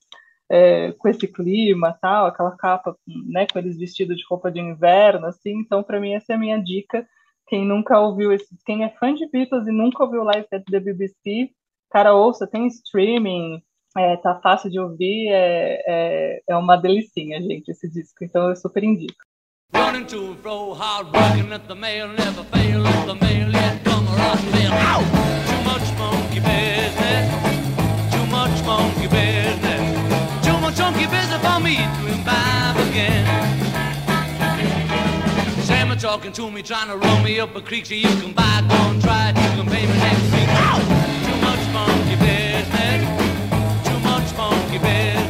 é, com esse clima, tal, aquela capa, né, com eles vestidos de roupa de inverno, assim, então para mim essa é a minha dica quem nunca ouviu esse, quem é fã de Beatles e nunca ouviu Live at the BBC, cara, ouça, tem streaming, é, tá fácil de ouvir, é, é, é uma delicinha, gente, esse disco. Então eu super indico. Running to and fro, hard working at the mail, never fail at the mail, yet come around then. Too much monkey business, too much monkey business, too much monkey business for me to imbibe again talking to me, trying to roll me up a creek so you can buy, go and try it, you can pay me next week. Too much monkey business, too much monkey business,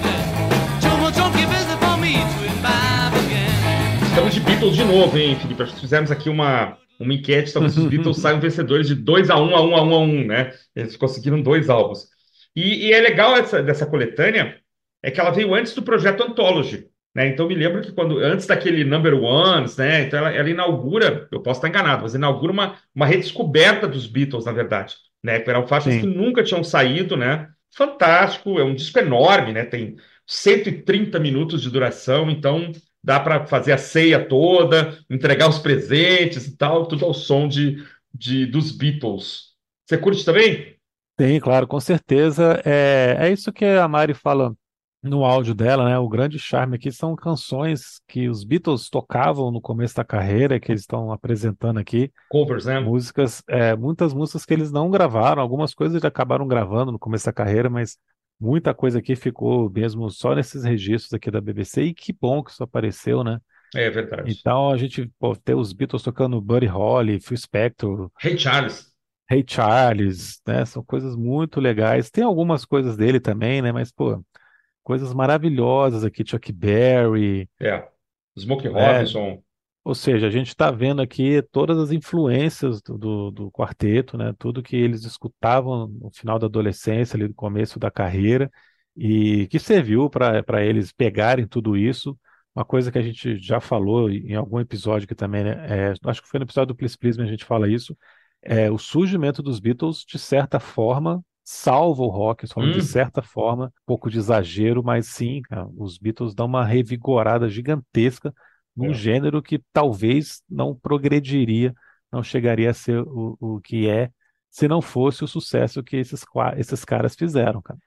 Beatles de novo, hein, Felipe? Nós fizemos aqui uma, uma enquete, talvez os Beatles saiam vencedores de 2 a 1 um, a 1 um, a 1 um, a 1 né? Eles conseguiram dois álbuns. E, e é legal essa, dessa coletânea, é que ela veio antes do projeto Anthology. Né? Então, me lembro que quando antes daquele Number Ones, né? Então, ela, ela inaugura, eu posso estar enganado, mas inaugura uma, uma redescoberta dos Beatles, na verdade. Né? Que eram faixas Sim. que nunca tinham saído, né? Fantástico, é um disco enorme, né? Tem 130 minutos de duração, então dá para fazer a ceia toda, entregar os presentes e tal, tudo ao som de, de dos Beatles. Você curte também? Sim, claro, com certeza. É, é isso que a Mari fala no áudio dela, né? O grande charme aqui são canções que os Beatles tocavam no começo da carreira, que eles estão apresentando aqui. Covers, né? Músicas, é, muitas músicas que eles não gravaram, algumas coisas eles acabaram gravando no começo da carreira, mas muita coisa aqui ficou mesmo só nesses registros aqui da BBC, e que bom que isso apareceu, né? É verdade. Então a gente pô, ter os Beatles tocando Buddy Holly, Phil Spector, Hey Charles. Hey Charles, né? São coisas muito legais. Tem algumas coisas dele também, né? Mas, pô, coisas maravilhosas aqui, Chuck Berry. É, Smokey é, Robinson. Ou seja, a gente está vendo aqui todas as influências do, do, do, quarteto, né? Tudo que eles escutavam no final da adolescência, ali no começo da carreira, e que serviu para eles pegarem tudo isso. Uma coisa que a gente já falou em algum episódio que também, né? É, acho que foi no episódio do Please Please, a gente fala isso. É, o surgimento dos Beatles, de certa forma, salva o rock, hum. de certa forma, um pouco de exagero, mas sim, cara, os Beatles dão uma revigorada gigantesca num é. gênero que talvez não progrediria, não chegaria a ser o, o que é, se não fosse o sucesso que esses, esses caras fizeram, cara.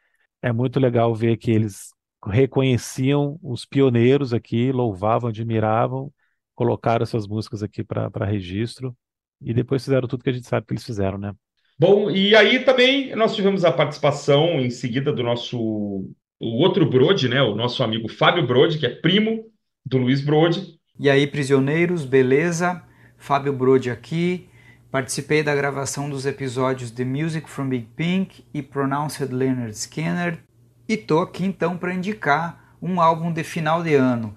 É muito legal ver que eles reconheciam os pioneiros aqui, louvavam, admiravam, colocaram essas músicas aqui para registro e depois fizeram tudo que a gente sabe que eles fizeram, né? Bom, e aí também nós tivemos a participação em seguida do nosso o outro Brode, né? O nosso amigo Fábio Brode, que é primo do Luiz Brode. E aí, prisioneiros, beleza? Fábio Brode aqui. Participei da gravação dos episódios The Music from Big Pink e Pronounced Leonard Skinner. E tô aqui então para indicar um álbum de final de ano.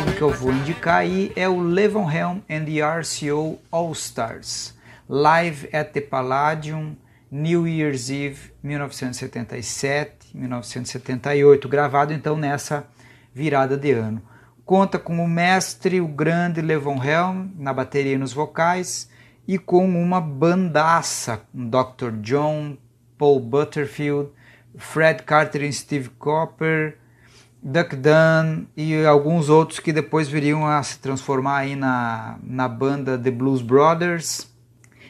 Álbum que eu vou indicar aí é o Levon Helm and the RCO All Stars, Live at the Palladium, New Year's Eve 1977-1978, gravado então nessa virada de ano. Conta com o mestre, o grande Levon Helm, na bateria e nos vocais, e com uma bandaça, Dr. John, Paul Butterfield, Fred Carter e Steve Copper, Duck Dunn e alguns outros que depois viriam a se transformar aí na, na banda The Blues Brothers.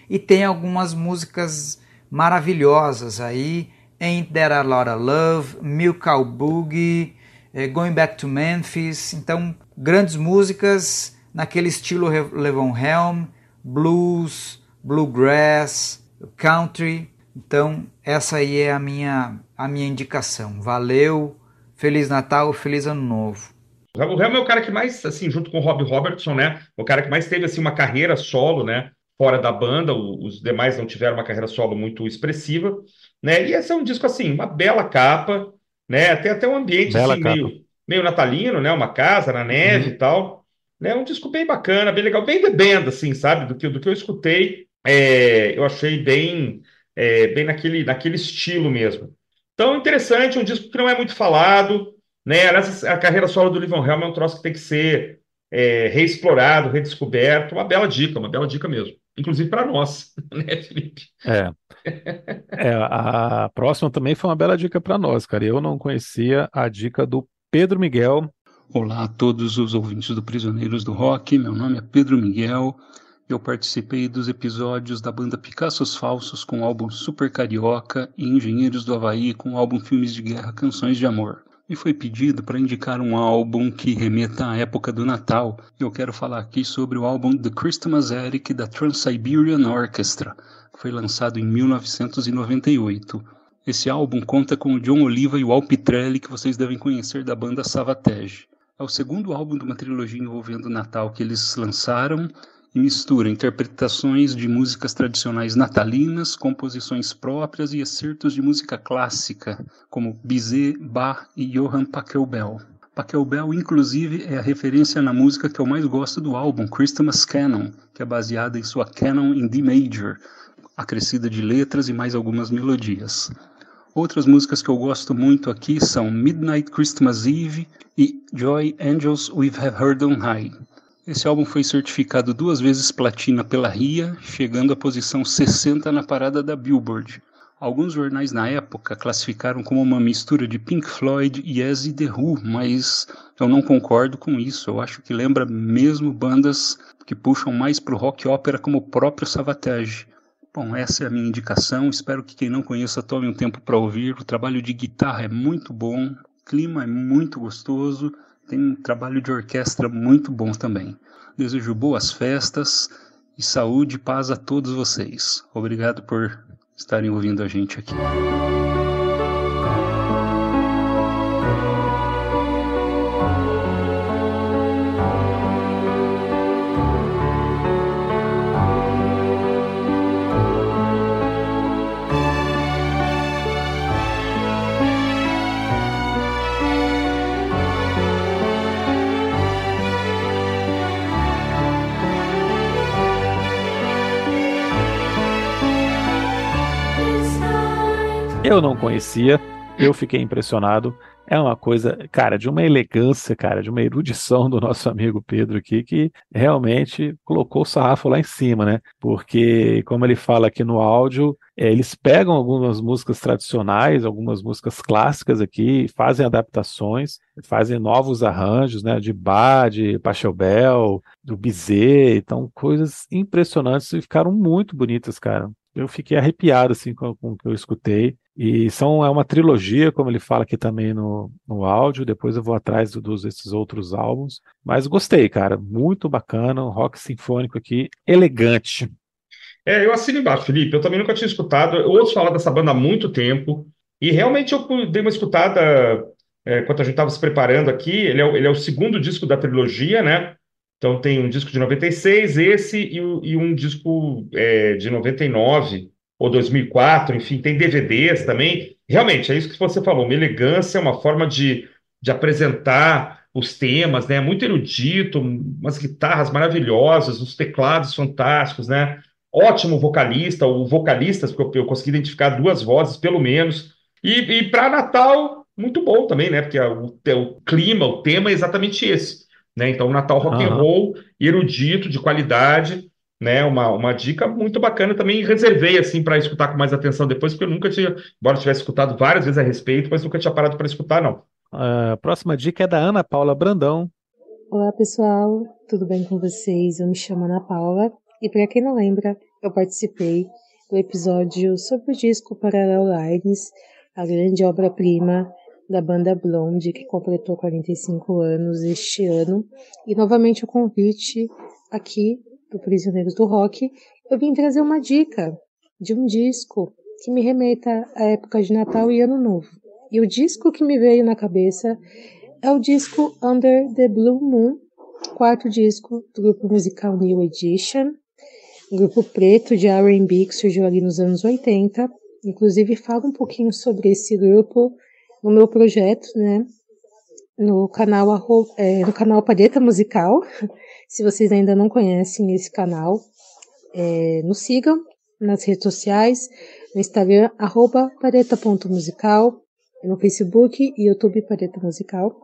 E tem algumas músicas maravilhosas aí, Ain't There a Lot of Love, Milk Cow Boogie, eh, Going Back to Memphis. Então, grandes músicas naquele estilo Levon Helm, blues, bluegrass, country. Então, essa aí é a minha, a minha indicação. Valeu, Feliz Natal, Feliz Ano Novo. O Helm é o cara que mais, assim, junto com o Rob Robertson, né? O cara que mais teve, assim, uma carreira solo, né? Fora da banda, os demais não tiveram uma carreira solo muito expressiva, né? E esse é um disco, assim, uma bela capa, né? Tem até um ambiente, Bela assim, capa. meio, meio natalino, né? Uma casa na neve e tal. Né? Um disco bem bacana, bem legal, bem The Band, assim, sabe? Do que, do que eu escutei, é, eu achei bem, é, bem naquele, naquele estilo mesmo. Então, interessante, um disco que não é muito falado, né? Aliás, a carreira solo do Livon Helm é um troço que tem que ser é, reexplorado, redescoberto. Uma bela dica, uma bela dica mesmo. Inclusive para nós, né, Felipe? É. É, a próxima também foi uma bela dica para nós, cara. Eu não conhecia a dica do Pedro Miguel. Olá a todos os ouvintes do Prisioneiros do Rock. Meu nome é Pedro Miguel. Eu participei dos episódios da banda Picassos Falsos com o álbum Super Carioca e Engenheiros do Havaí com o álbum Filmes de Guerra Canções de Amor. Me foi pedido para indicar um álbum que remeta à época do Natal. Eu quero falar aqui sobre o álbum The Christmas Attic da Trans-Siberian Orchestra, que foi lançado em 1998. Esse álbum conta com o John Oliva e o Al Pitrelli, que vocês devem conhecer da banda Savatage. É o segundo álbum de uma trilogia envolvendo o Natal que eles lançaram e mistura interpretações de músicas tradicionais natalinas, composições próprias e excertos de música clássica, como Bizet, Bach e Johann Pachelbel. Pachelbel, inclusive, é a referência na música que eu mais gosto do álbum, Christmas Canon, que é baseada em sua Canon in D Major, acrescida de letras e mais algumas melodias. Outras músicas que eu gosto muito aqui são Midnight Christmas Eve e Joy Angels We Have Heard on High. Esse álbum foi certificado duas vezes platina pela RIA, chegando à posição 60 na parada da Billboard. Alguns jornais na época classificaram como uma mistura de Pink Floyd, Yes e The Who, mas eu não concordo com isso. Eu acho que lembra mesmo bandas que puxam mais para o rock ópera como o próprio Savatage. Bom, essa é a minha indicação. Espero que quem não conheça tome um tempo para ouvir. O trabalho de guitarra é muito bom, o clima é muito gostoso, tem um trabalho de orquestra muito bom também. Desejo boas festas e saúde e paz a todos vocês. Obrigado por estarem ouvindo a gente aqui. Eu não conhecia, eu fiquei impressionado. É uma coisa, cara, de uma elegância, cara, de uma erudição do nosso amigo Pedro aqui, que realmente colocou o sarrafo lá em cima, né? Porque, como ele fala aqui no áudio, é, eles pegam algumas músicas tradicionais, algumas músicas clássicas aqui, fazem adaptações, fazem novos arranjos, né? De Bach, de Pachelbel, do Bizet, então coisas impressionantes e ficaram muito bonitas, cara. Eu fiquei arrepiado assim com, com o que eu escutei. E são, é uma trilogia, como ele fala aqui também no, no áudio. Depois eu vou atrás do- dos esses outros álbuns. Mas gostei, cara. Muito bacana. Um rock sinfônico aqui, elegante. É, eu assino embaixo, Felipe. Eu também nunca tinha escutado. Eu ouço falar dessa banda há muito tempo. E realmente eu dei uma escutada é, enquanto a gente estava se preparando aqui. Ele é, ele é o segundo disco da trilogia, né? Então tem um disco de 96, esse e, e um disco é, de 99 ou 2004, enfim, tem DVDs também. Realmente, é isso que você falou, uma elegância, uma forma de, de apresentar os temas, né? Muito erudito, umas guitarras maravilhosas, uns teclados fantásticos, né? Ótimo vocalista, ou vocalistas, porque eu, eu consegui identificar duas vozes, pelo menos. E, e para Natal, muito bom também, né? Porque o, o clima, o tema é exatamente esse. Né? Então, Natal rock and Aham. roll, erudito, de qualidade, né? Uma, uma dica muito bacana. Também reservei assim para escutar com mais atenção depois, porque eu nunca tinha, embora tivesse escutado várias vezes a respeito, mas nunca tinha parado para escutar, não. A próxima dica é da Ana Paula Brandão. Olá pessoal, tudo bem com vocês? Eu me chamo Ana Paula e para quem não lembra, eu participei do episódio sobre o disco Parallel Lines, a grande obra-prima da banda Blonde que completou 45 anos este ano. E novamente o convite aqui do Prisioneiros do Rock, eu vim trazer uma dica de um disco que me remeta à época de Natal e Ano Novo. E o disco que me veio na cabeça é o disco Under the Blue Moon, quarto disco do grupo musical New Edition, grupo preto de R&B que surgiu ali nos anos 80. Inclusive falo um pouquinho sobre esse grupo no meu projeto, né? No canal é, no canal Palheta Musical. Se vocês ainda não conhecem esse canal, é, nos sigam nas redes sociais, no Instagram, arroba palheta.musical, no Facebook e YouTube Palheta Musical.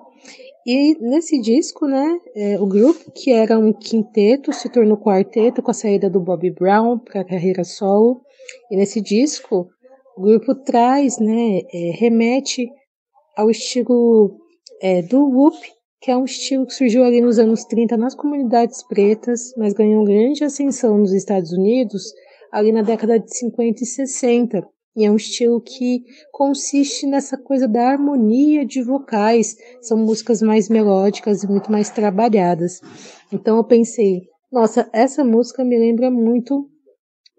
E nesse disco, né, é, o grupo, que era um quinteto, se tornou quarteto com a saída do Bob Brown para a carreira solo. E nesse disco, o grupo traz, né, é, remete ao estilo é, do Whoop, que é um estilo que surgiu ali nos anos 30 nas comunidades pretas, mas ganhou grande ascensão nos Estados Unidos ali na década de 50 e 60. E é um estilo que consiste nessa coisa da harmonia de vocais. São músicas mais melódicas e muito mais trabalhadas. Então eu pensei, nossa, essa música me lembra muito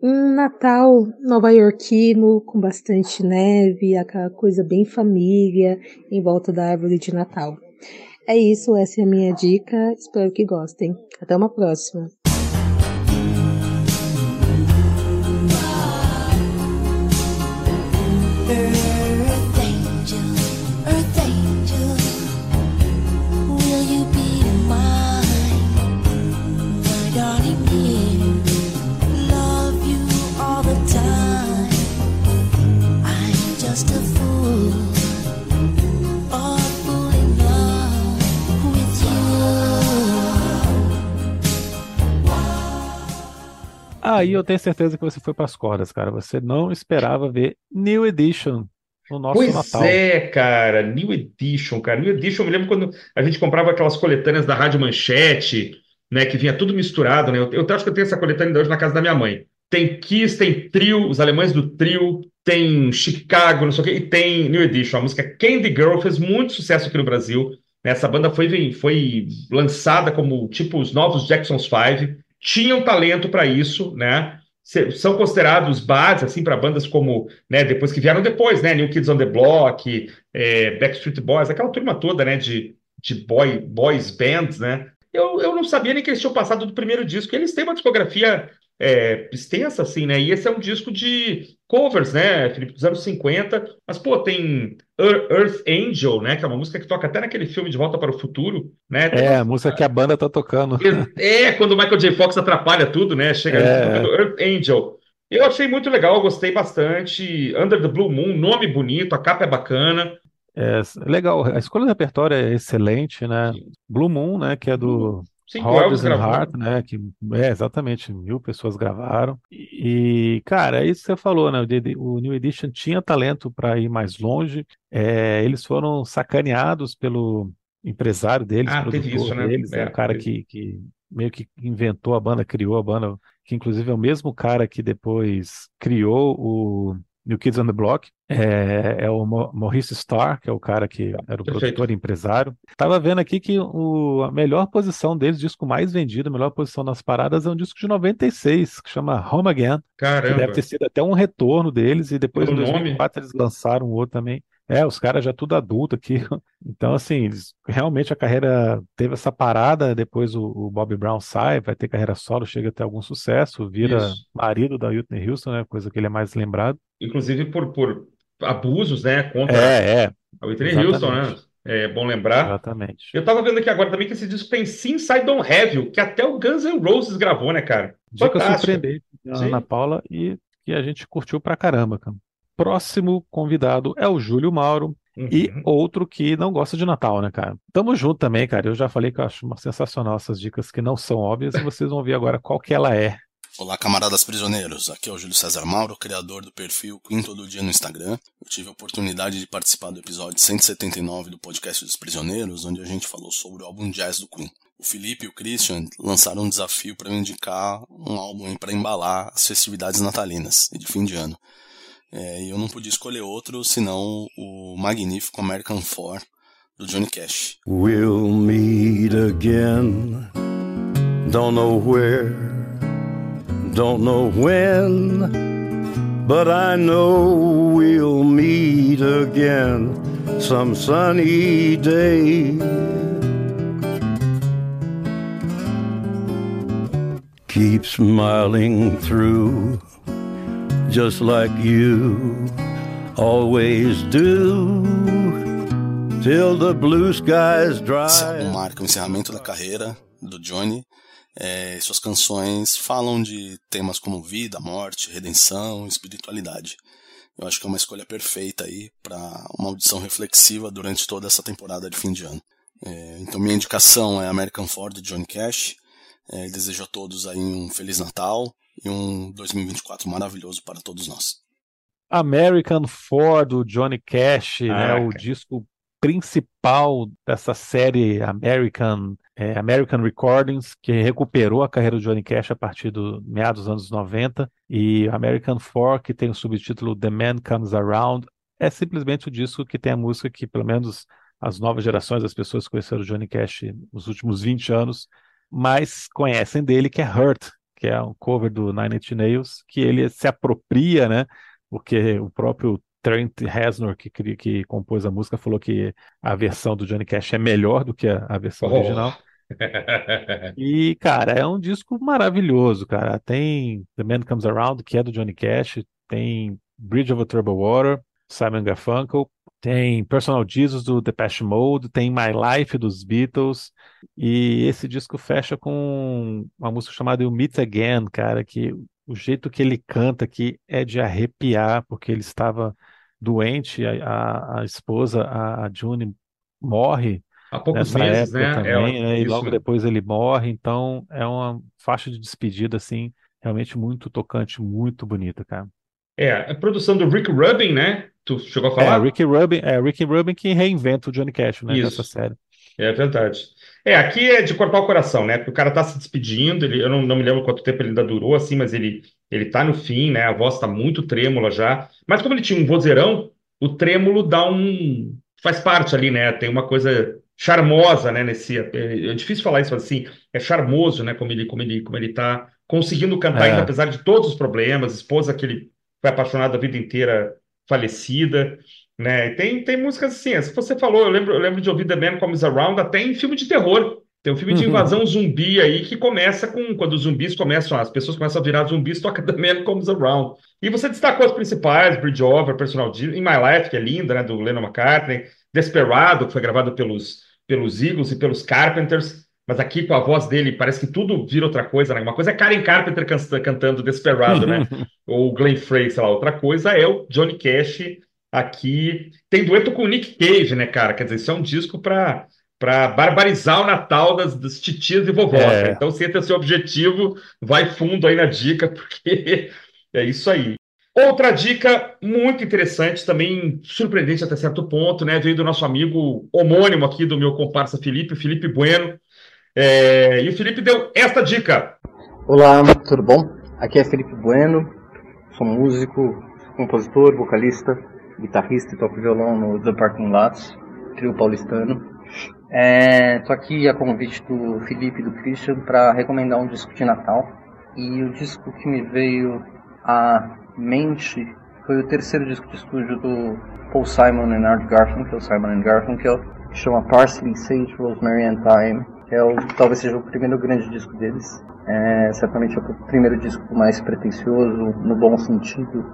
um Natal nova-iorquino com bastante neve, aquela coisa bem família em volta da árvore de Natal. É isso, essa é a minha dica. Espero que gostem. Até uma próxima. Aí eu tenho certeza que você foi para as cordas, cara. Você não esperava ver New Edition no nosso Pois Natal. é, cara, New Edition, cara. New Edition, eu me lembro quando a gente comprava aquelas coletâneas da Rádio Manchete, né, que vinha tudo misturado, né? Eu, eu acho que eu tenho essa coletânea hoje na casa da minha mãe. Tem Kiss, tem Trio, os alemães do Trio, tem Chicago, não sei o quê, e tem New Edition. A música Candy Girl fez muito sucesso aqui no Brasil. né? Essa banda foi, foi lançada como tipo os novos Jackson's Five. Tinham talento para isso, né? São considerados bases assim para bandas como, né, depois que vieram depois, né, New Kids on the Block, é, Backstreet Boys, aquela turma toda, né, de, de boy, boys bands, né? Eu, eu não sabia nem que eles tinham passado do primeiro disco. Eles têm uma discografia é, extensa, assim, né? E esse é um disco de covers, né, Felipe, dos anos 50. Mas, pô, tem Ear- Earth Angel, né? Que é uma música que toca até naquele filme De Volta para o Futuro, né? Tem É, umas- a música que a banda tá tocando. é, quando o Michael J. Fox atrapalha tudo, né? Chega É. tocando Earth Angel. Eu achei muito legal, eu gostei bastante. Under the Blue Moon, nome bonito, a capa é bacana. É legal, a escolha do repertório é excelente, né? Blue Moon, né, que é do Sim, Rodgers gravou. Hart, né, que é exatamente mil pessoas gravaram. E, cara, é isso que você falou, né? O, New Edition tinha talento para ir mais longe. É, eles foram sacaneados pelo empresário deles, Ah, teve produtor isso, né? deles, né? É, O cara que, que meio que inventou a banda, criou a banda, que inclusive é o mesmo cara que depois criou o New Kids on the Block. É, é o Maurice Starr, que é o cara que era o perfeito. produtor e empresário. Tava vendo aqui que o, a melhor posição deles, o disco mais vendido, a melhor posição nas paradas, é um disco de 96, que chama Home Again, que Caramba. deve ter sido até um retorno deles, e depois em Pelo nome. 2004 eles lançaram outro também. É, os caras já tudo adulto aqui. Então, assim, eles- realmente a carreira teve essa parada, depois o, o Bob Brown sai, vai ter carreira solo, chega a ter algum sucesso, vira Isso. marido da Whitney Houston, né? Coisa que ele é mais lembrado. Inclusive por, por abusos, né? Contra É, é. a Whitney Houston, né? Exatamente. É bom lembrar. Exatamente. Eu tava vendo aqui agora também que esse disco tem Sim Side Don't Have You, que até o Guns N' Roses gravou, né, cara? Dica surpreendente. Ana Paula e que a gente curtiu pra caramba, cara. Próximo convidado é o Júlio Mauro e Uhum. outro que não gosta de Natal, né, cara? Tamo junto também, cara. Eu já falei que eu acho uma sensacional essas dicas que não são óbvias e vocês vão ver agora qual que ela é. Olá, camaradas prisioneiros. Aqui é o Júlio César Mauro, criador do perfil Queen Todo Dia no Instagram. Eu tive a oportunidade de participar do episódio 179 do podcast dos Prisioneiros, onde a gente falou sobre o álbum jazz do Queen. O Felipe e o Christian lançaram um desafio para me indicar um álbum para embalar as festividades natalinas e de fim de ano. É, e eu não podia escolher outro senão o magnífico American Four do Johnny Cash. We'll meet again. Don't know where, don't know when, but I know we'll meet again some sunny day. Keep smiling through, just like you always do, till the blue skies dry. Álbum marca o encerramento da carreira do Johnny. É, suas canções falam de temas como vida, morte, redenção, espiritualidade. Eu acho que é uma escolha perfeita aí para uma audição reflexiva durante toda essa temporada de fim de ano. É, então minha indicação é American Ford de Johnny Cash. É, desejo a todos aí um feliz Natal e um 2024 maravilhoso para todos nós. American Four do Johnny Cash, né? Ah, O cara. disco principal dessa série American, é, American Recordings, que recuperou a carreira do Johnny Cash a partir do meados dos anos 90, e American Four, que tem o subtítulo The Man Comes Around, é simplesmente o disco que tem a música que, pelo menos, as novas gerações, as pessoas que conheceram o Johnny Cash nos últimos 20 anos, mais conhecem dele, que é Hurt, que é um cover do Nine Inch Nails, que ele se apropria, né? Porque o próprio Trent Reznor, que, que compôs a música, falou que a versão do Johnny Cash é melhor do que a, a versão Oh. original. E, cara, é um disco maravilhoso, cara. Tem The Man Comes Around, que é do Johnny Cash, tem Bridge Over Troubled Water, Simon Garfunkel, tem Personal Jesus do Depeche Mode, tem My Life dos Beatles, e esse disco fecha com uma música chamada You Meet Again, cara, que o jeito que ele canta aqui é de arrepiar, porque ele estava doente, a, a, a esposa, a, a June, morre Há poucos nessa meses, época né? É, também, né? E isso logo depois ele morre, então é uma faixa de despedida, assim, realmente muito tocante, muito bonita, cara. É, a produção do Rick Rubin, né? Tu chegou a É, falar? Ricky Rubin, é, Ricky Rubin que reinventa o Johnny Cash, né, nessa série. É verdade. É, aqui é de cortar o coração, né? Porque o cara tá se despedindo, ele, eu não, não me lembro quanto tempo ele ainda durou, assim, mas ele, ele tá no fim, né? A voz tá muito trêmula já. Mas como ele tinha um vozeirão, o trêmulo dá um. faz parte ali, né? Tem uma coisa charmosa, né? Nesse. É, é difícil falar isso assim. É charmoso, né? Como ele, como ele, como ele tá conseguindo cantar, É. ainda apesar de todos os problemas, esposa que ele foi apaixonado a vida inteira, falecida. Né? E Tem, tem músicas assim, se você falou, eu lembro, eu lembro de ouvir The Man Comes Around até em filme de terror. Tem um filme de Uhum. invasão zumbi aí que começa com quando os zumbis começam, as pessoas começam a virar zumbis, toca The Man Comes Around. E você destacou as principais, Bridge Over, Personal Jesus, In My Life, que é linda, né, do Lennon McCartney, Desperado, que foi gravado pelos, pelos Eagles e pelos Carpenters, mas aqui com a voz dele parece que tudo vira outra coisa, né? Uma coisa é Karen Carpenter can- cantando Desperado, né? Ou Glenn Frey, sei lá, outra coisa é o Johnny Cash aqui. Tem dueto com o Nick Cave, né, cara? Quer dizer, isso é um disco para para barbarizar o Natal das, das titias e vovós. É. né? Então, se esse é o seu objetivo, vai fundo aí na dica, porque é isso aí. Outra dica muito interessante, também surpreendente até certo ponto, né? Veio do nosso amigo homônimo aqui, do meu comparsa Felipe, Felipe Bueno. É, e o Felipe deu esta dica. Olá, tudo bom? Aqui é Felipe Bueno, sou músico, compositor, vocalista, guitarrista e toco violão no The Parking Lots, trio paulistano. Estou aqui a convite do Felipe e do Christian para recomendar um disco de Natal. E o disco que me veio à mente foi o terceiro disco de estúdio do Paul Simon e Art Garfunkel, Simon Garfunkel, que chama Parsley, Sage, Rosemary and Thyme, é o, talvez seja o primeiro grande disco deles. É, certamente é o primeiro disco mais pretensioso, no bom sentido,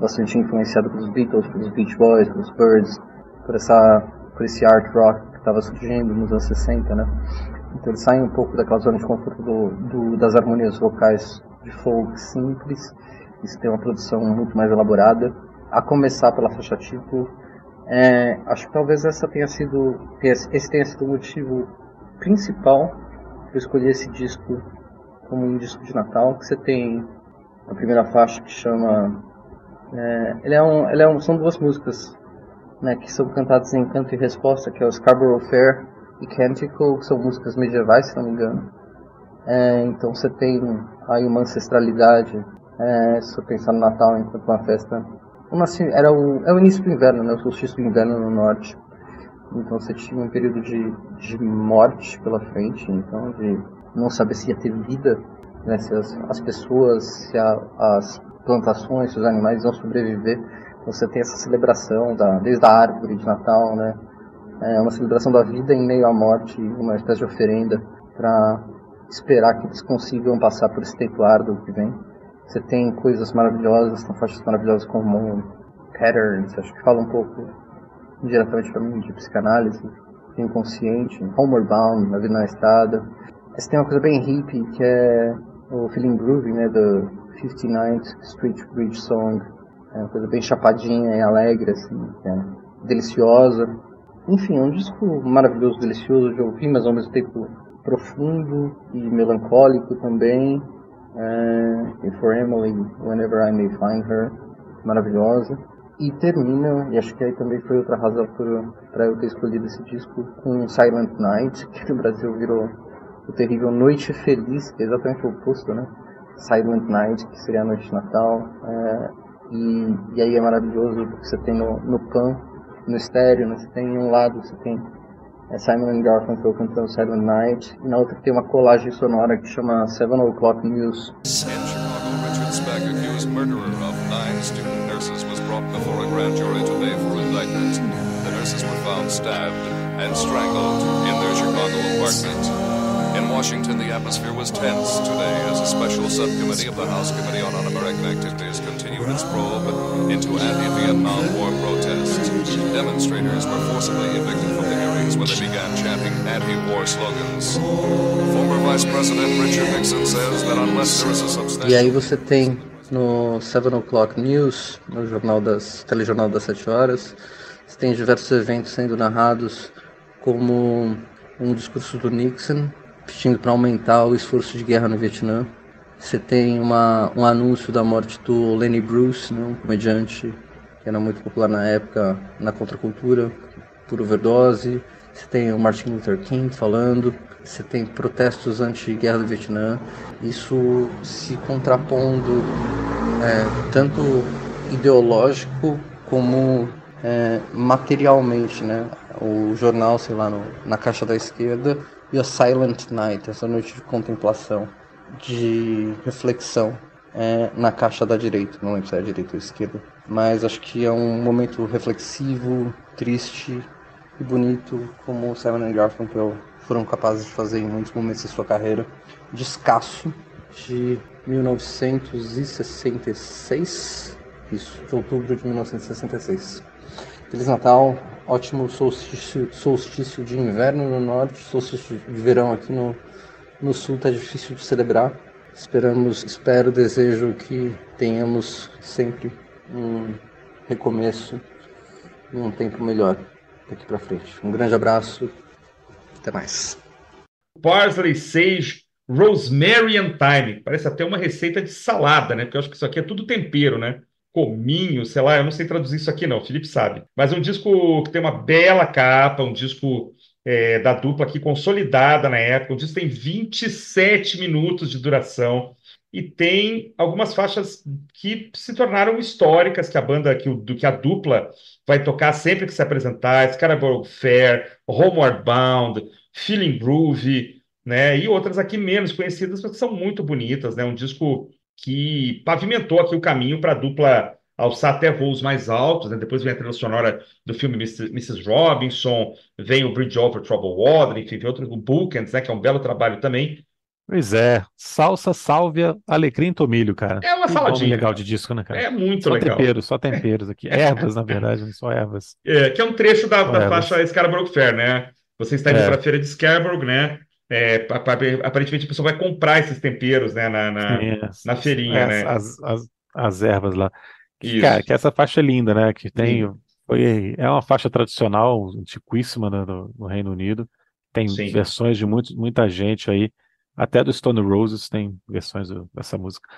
bastante influenciado pelos Beatles, pelos Beach Boys, pelos Birds, por essa por esse art rock que estava surgindo nos anos 60, né? Então eles saem um pouco daquela zona de conforto do, do, das harmonias vocais de folk simples, isso tem uma produção muito mais elaborada, a começar pela faixa tipo. É, acho que talvez essa tenha sido, esse tenha sido o motivo principal eu escolher esse disco como um disco de Natal, que você tem a primeira faixa que chama é, ele é um, ele é um, são duas músicas né, que são cantadas em canto e resposta, que é o Scarborough Fair e Canticle, que são músicas medievais, se não me engano. É, então você tem aí uma ancestralidade, é, se eu pensar no Natal enquanto uma festa. Uma, assim, era o, é o início do inverno, né, o solstício do inverno no norte. Então você tinha um período de, de morte pela frente, então de não saber se ia ter vida, né, se as, as pessoas, se a, as plantações, se os animais iam sobreviver. Então você tem essa celebração da, desde a árvore de Natal, né, é uma celebração da vida em meio à morte, uma espécie de oferenda para esperar que eles consigam passar por esse tempo árduo que vem. Você tem coisas maravilhosas, tem faixas maravilhosas como Patterns, acho que fala um pouco diretamente para mim de psicanálise, inconsciente, Homeward Bound, Na Vida na Estrada. Você tem uma coisa bem hippie que é o Feeling Groovy, né, do 59th Street Bridge Song. É uma coisa bem chapadinha e alegre, assim, é deliciosa. Enfim, é um disco maravilhoso, delicioso de ouvir, mas ao mesmo tempo profundo e melancólico também. É, For Emily, Whenever I May Find Her, maravilhosa. E termina, e acho que aí também foi outra razão para eu ter escolhido esse disco, com Silent Night, que no Brasil virou o terrível Noite Feliz, que é exatamente o oposto, né? Silent Night, que seria a Noite de Natal. É, e, e aí é maravilhoso porque você tem no, no Pan, no estéreo, né? você tem em um lado, você tem é Simon Garfunkel cantando Silent Night, e na outra tem uma colagem sonora que chama Seven O'Clock News. Nurses, was brought before a grand jury today for indictment. The nurses were found stabbed and strangled in their Chicago apartment. In Washington, the atmosphere was tense today as a special subcommittee of the House Committee on Un-American Activities continued its probe into anti-Vietnam War protests. Demonstrators were forcibly evicted from the hearings where they began chanting anti-war slogans. Former Vice President Richard Nixon says that unless there is a substantial... E aí você tem no Seven O'Clock News, no jornal das, telejornal das 7 horas, você tem diversos eventos sendo narrados como um discurso do Nixon pedindo para aumentar o esforço de guerra no Vietnã. Você tem uma, um anúncio da morte do Lenny Bruce, né, um comediante que era muito popular na época na contracultura, por overdose. Você tem o Martin Luther King falando. Você tem protestos anti-guerra do Vietnã. Isso se contrapondo é, tanto ideológico como é, materialmente, né? O jornal, sei lá, no, na caixa da esquerda e a Silent Night, essa noite de contemplação, de reflexão é, na caixa da direita, não lembro se é a direita ou a esquerda, mas acho que é um momento reflexivo, triste e bonito, como o Simon Garfunkel foram capazes de fazer em muitos momentos da sua carreira, de escasso, de 1966, isso, de outubro de 1966. Feliz Natal, ótimo solstício, solstício de inverno no norte, solstício de verão aqui no, no sul tá difícil de celebrar. Esperamos, espero, desejo que tenhamos sempre um recomeço e um tempo melhor daqui para frente. Um grande abraço, até mais. Parsley, sage, rosemary and thyme. Parece até uma receita de salada, né? Porque eu acho que isso aqui é tudo tempero, né? cominho, sei lá, eu não sei traduzir isso aqui não, o Felipe sabe. Mas é um disco que tem uma bela capa, um disco é, da dupla aqui consolidada na época, um disco tem 27 minutos de duração e tem algumas faixas que se tornaram históricas, que a banda, que, o, do que a dupla vai tocar sempre que se apresentar, Scarborough Fair, Homeward Bound, Feeling Groovy, né, e outras aqui menos conhecidas, mas que são muito bonitas, né, um disco que pavimentou aqui o caminho para a dupla alçar até voos mais altos. Né? Depois vem a trilha sonora do filme Mrs. Robinson, vem o Bridge Over Troubled Water, enfim, vem outro, o Bookends, né? que é um belo trabalho também. Pois é, salsa, sálvia, alecrim, tomilho, cara. É uma Que saladinha. legal de disco, né, cara? É muito só legal. temperos, só temperos aqui. Ervas, na verdade, não só ervas. É, que é um trecho da, Só da faixa Scarborough Fair, né? Você está indo É. para a feira de Scarborough, né? É, pa- pa- aparentemente a pessoa vai comprar esses temperos, né? Na, na, Sim, na feirinha, é, né? As, as, as ervas lá. Que. Cara, que essa faixa é linda, né? Que tem. Foi, é uma faixa tradicional, antiquíssima né, no, no Reino Unido. Tem Sim. versões de muito, muita gente aí. Até do Stone Roses tem versões dessa música.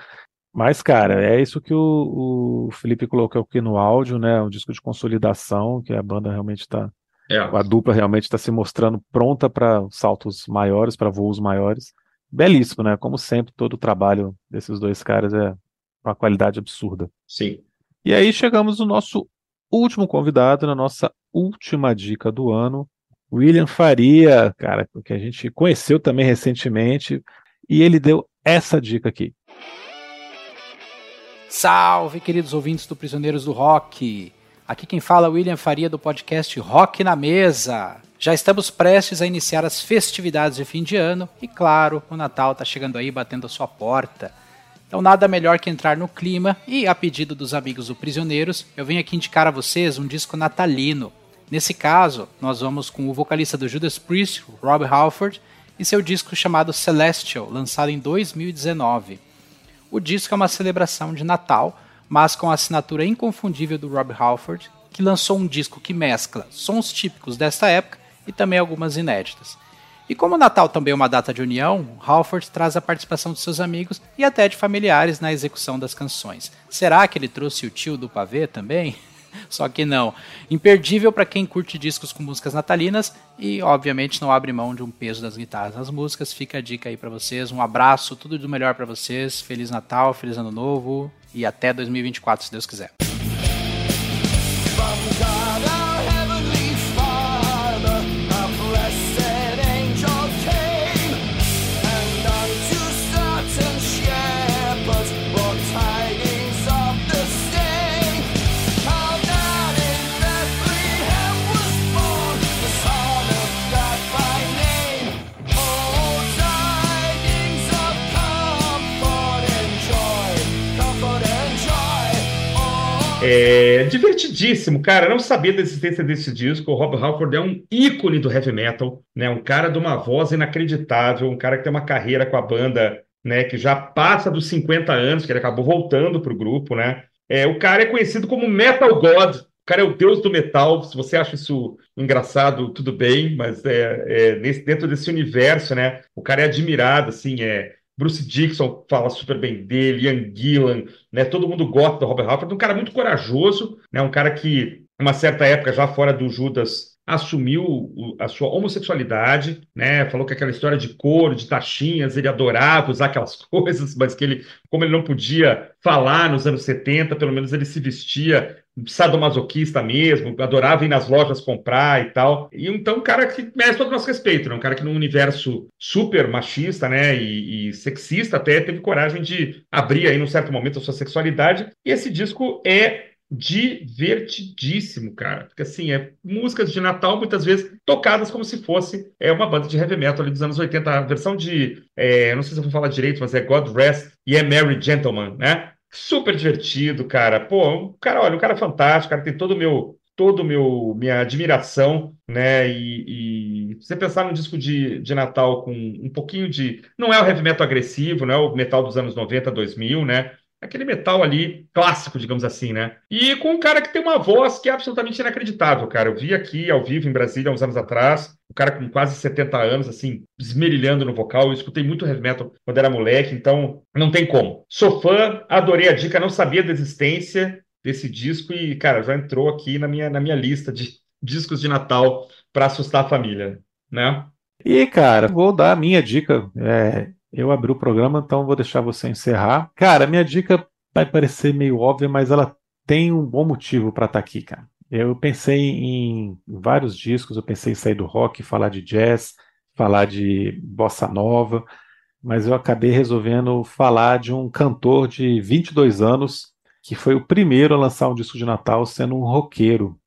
Mas, cara, é isso que o, o Felipe colocou aqui no áudio, né? Um disco de consolidação, que a banda realmente está. É. A dupla realmente está se mostrando pronta para saltos maiores, para voos maiores. Belíssimo, né? Como sempre, todo o trabalho desses dois caras é uma qualidade absurda. Sim. E aí chegamos no nosso último convidado, na nossa última dica do ano, William Faria, cara, que a gente conheceu também recentemente, e ele deu essa dica aqui. Salve, queridos ouvintes do Prisioneiros do Rock. Aqui quem fala é William Faria do podcast Rock na Mesa. Já estamos prestes a iniciar as festividades de fim de ano e, claro, o Natal está chegando aí batendo a sua porta. Então, nada melhor que entrar no clima e, a pedido dos amigos do Prisioneiros, eu venho aqui indicar a vocês um disco natalino. Nesse caso, nós vamos com o vocalista do Judas Priest, Rob Halford, e seu disco chamado Celestial, lançado em 2019. O disco é uma celebração de Natal, mas com a assinatura inconfundível do Rob Halford, que lançou um disco que mescla sons típicos desta época e também algumas inéditas. E como o Natal também é uma data de união, Halford traz a participação de seus amigos e até de familiares na execução das canções. Será que ele trouxe o tio do pavê também? Só que não. Imperdível para quem curte discos com músicas natalinas e, obviamente, não abre mão de um peso das guitarras nas músicas. Fica a dica aí para vocês. Um abraço, tudo do melhor para vocês. Feliz Natal, feliz Ano Novo e até 2024, se Deus quiser. É divertidíssimo, cara. Não sabia da existência desse disco. O Rob Halford é um ícone do heavy metal, né? Um cara de uma voz inacreditável, um cara que tem uma carreira com a banda, né? Que já passa dos 50 anos, que ele acabou voltando pro grupo, né? É, o cara é conhecido como Metal God. O cara é o deus do metal. Se você acha isso engraçado, tudo bem, mas é, é nesse, dentro desse universo, né? O cara é admirado, assim, é. Bruce Dixon fala super bem dele, Ian Gillan, né? Todo mundo gosta do Robert Halford, um cara muito corajoso, né? Um cara que, uma certa época, já fora do Judas, assumiu a sua homossexualidade, né? Falou que aquela história de couro, de taxinhas, ele adorava usar aquelas coisas, mas que ele, como ele não podia falar nos anos 70, pelo menos ele se vestia sadomasoquista mesmo, adorava ir nas lojas comprar e tal. E então, um cara que merece todo o nosso respeito, né? Um cara que num universo super machista, né, e, e sexista até, teve coragem de abrir aí num certo momento a sua sexualidade. E esse disco é divertidíssimo, cara. Porque assim, é músicas de Natal muitas vezes tocadas como se fosse é uma banda de heavy metal ali dos anos 80, a versão de, é, não sei se eu vou falar direito, mas é God Rest e é Merry Gentleman, né? Super divertido, cara. Pô, um cara, olha, um cara fantástico, cara tem todo o meu todo meu minha admiração, né? E, e você pensar num disco de, de Natal com um pouquinho de, não é o heavy metal agressivo, não é o metal dos anos 90, 2000, né? Aquele metal ali clássico, digamos assim, né? E com um cara que tem uma voz que é absolutamente inacreditável, cara. Eu vi aqui ao vivo em Brasília uns anos atrás, o cara com quase 70 anos, assim, esmerilhando no vocal. Eu escutei muito heavy metal quando era moleque, então não tem como. Sou fã, adorei a dica, não sabia da existência desse disco e, cara, já entrou aqui na minha, na minha lista de discos de Natal para assustar a família, né? E, cara, vou dar a minha dica. É, eu abri o programa, então vou deixar você encerrar. Cara, minha dica vai parecer meio óbvia, mas ela tem um bom motivo para estar aqui, cara. Eu pensei em vários discos, eu pensei em sair do rock, falar de jazz, falar de bossa nova, mas eu acabei resolvendo falar de um cantor de 22 anos que foi o primeiro a lançar um disco de Natal sendo um roqueiro.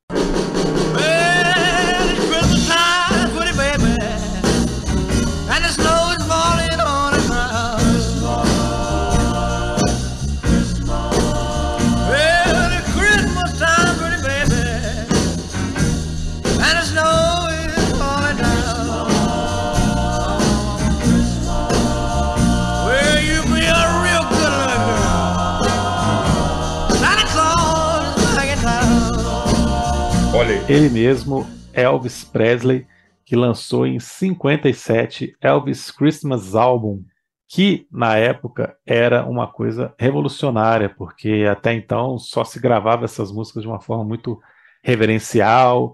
Ele mesmo, Elvis Presley, que lançou em 57 Elvis Christmas Album, que na época era uma coisa revolucionária, porque até então só se gravava essas músicas de uma forma muito reverencial,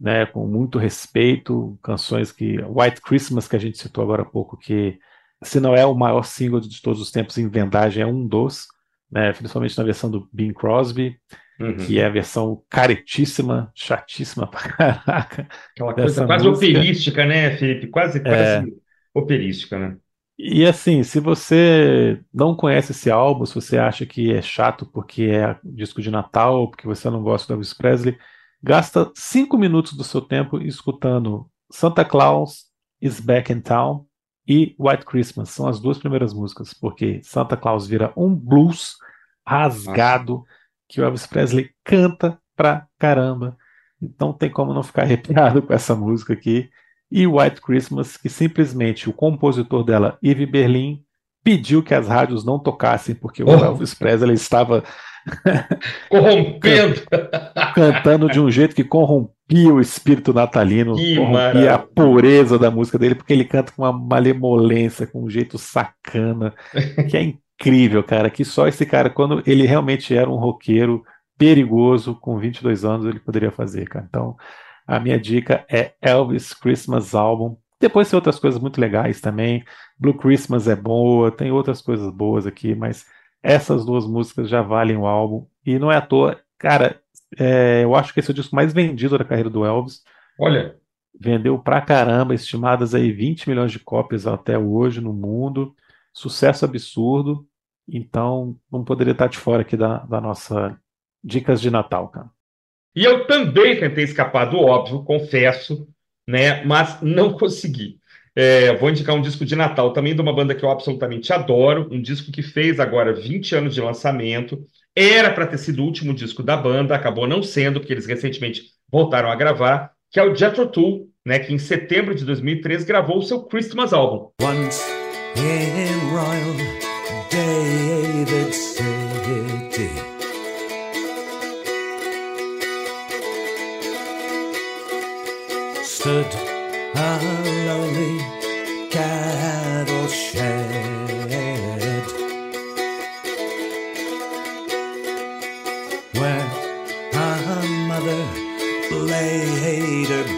né, com muito respeito, canções que White Christmas que a gente citou agora há pouco, que se não é o maior single de todos os tempos em vendagem, é um dos, né, principalmente na versão do Bing Crosby, Uhum. que é a versão caretíssima, chatíssima pra caraca. Aquela coisa quase música. operística, né, Felipe? Quase, quase É. operística, né? E assim, se você não conhece esse álbum, se você acha que é chato porque é disco de Natal, porque você não gosta do Elvis Presley, gasta cinco minutos do seu tempo escutando Santa Claus is Back in Town e White Christmas. São as duas primeiras músicas, porque Santa Claus vira um blues rasgado que o Elvis Presley canta pra caramba. Então tem como não ficar arrepiado com essa música aqui. E White Christmas, que simplesmente o compositor dela, Yves Berlin, pediu que as rádios não tocassem, porque o Oh. Elvis Presley estava Corrompendo. cantando de um jeito que corrompia o espírito natalino, Que corrompia maravilha. a pureza da música dele, porque ele canta com uma malemolência, com um jeito sacana, que é incrível, cara, que só esse cara, quando ele realmente era um roqueiro perigoso, com 22 anos, ele poderia fazer, cara. Então, a minha dica é Elvis Christmas Album. Depois tem outras coisas muito legais também. Blue Christmas é boa, tem outras coisas boas aqui, mas essas duas músicas já valem o álbum. E não é à toa, cara, é, eu acho que esse é o disco mais vendido da carreira do Elvis. Olha, Vendeu pra caramba, estimadas aí 20 milhões de cópias até hoje no mundo. Sucesso absurdo. Então, não poderia estar de fora aqui da, da nossa dicas de Natal, cara. E eu também tentei escapar do óbvio, confesso, né? Mas não consegui. É, vou indicar um disco de Natal também de uma banda que eu absolutamente adoro, um disco que fez agora 20 anos de lançamento. Era para ter sido o último disco da banda, acabou não sendo, porque eles recentemente voltaram a gravar, que é o Jethro Tull, né? Que em setembro de 2003 gravou o seu Christmas Album. Once in Royal David City. Stood a lonely cattle shed where a mother laid her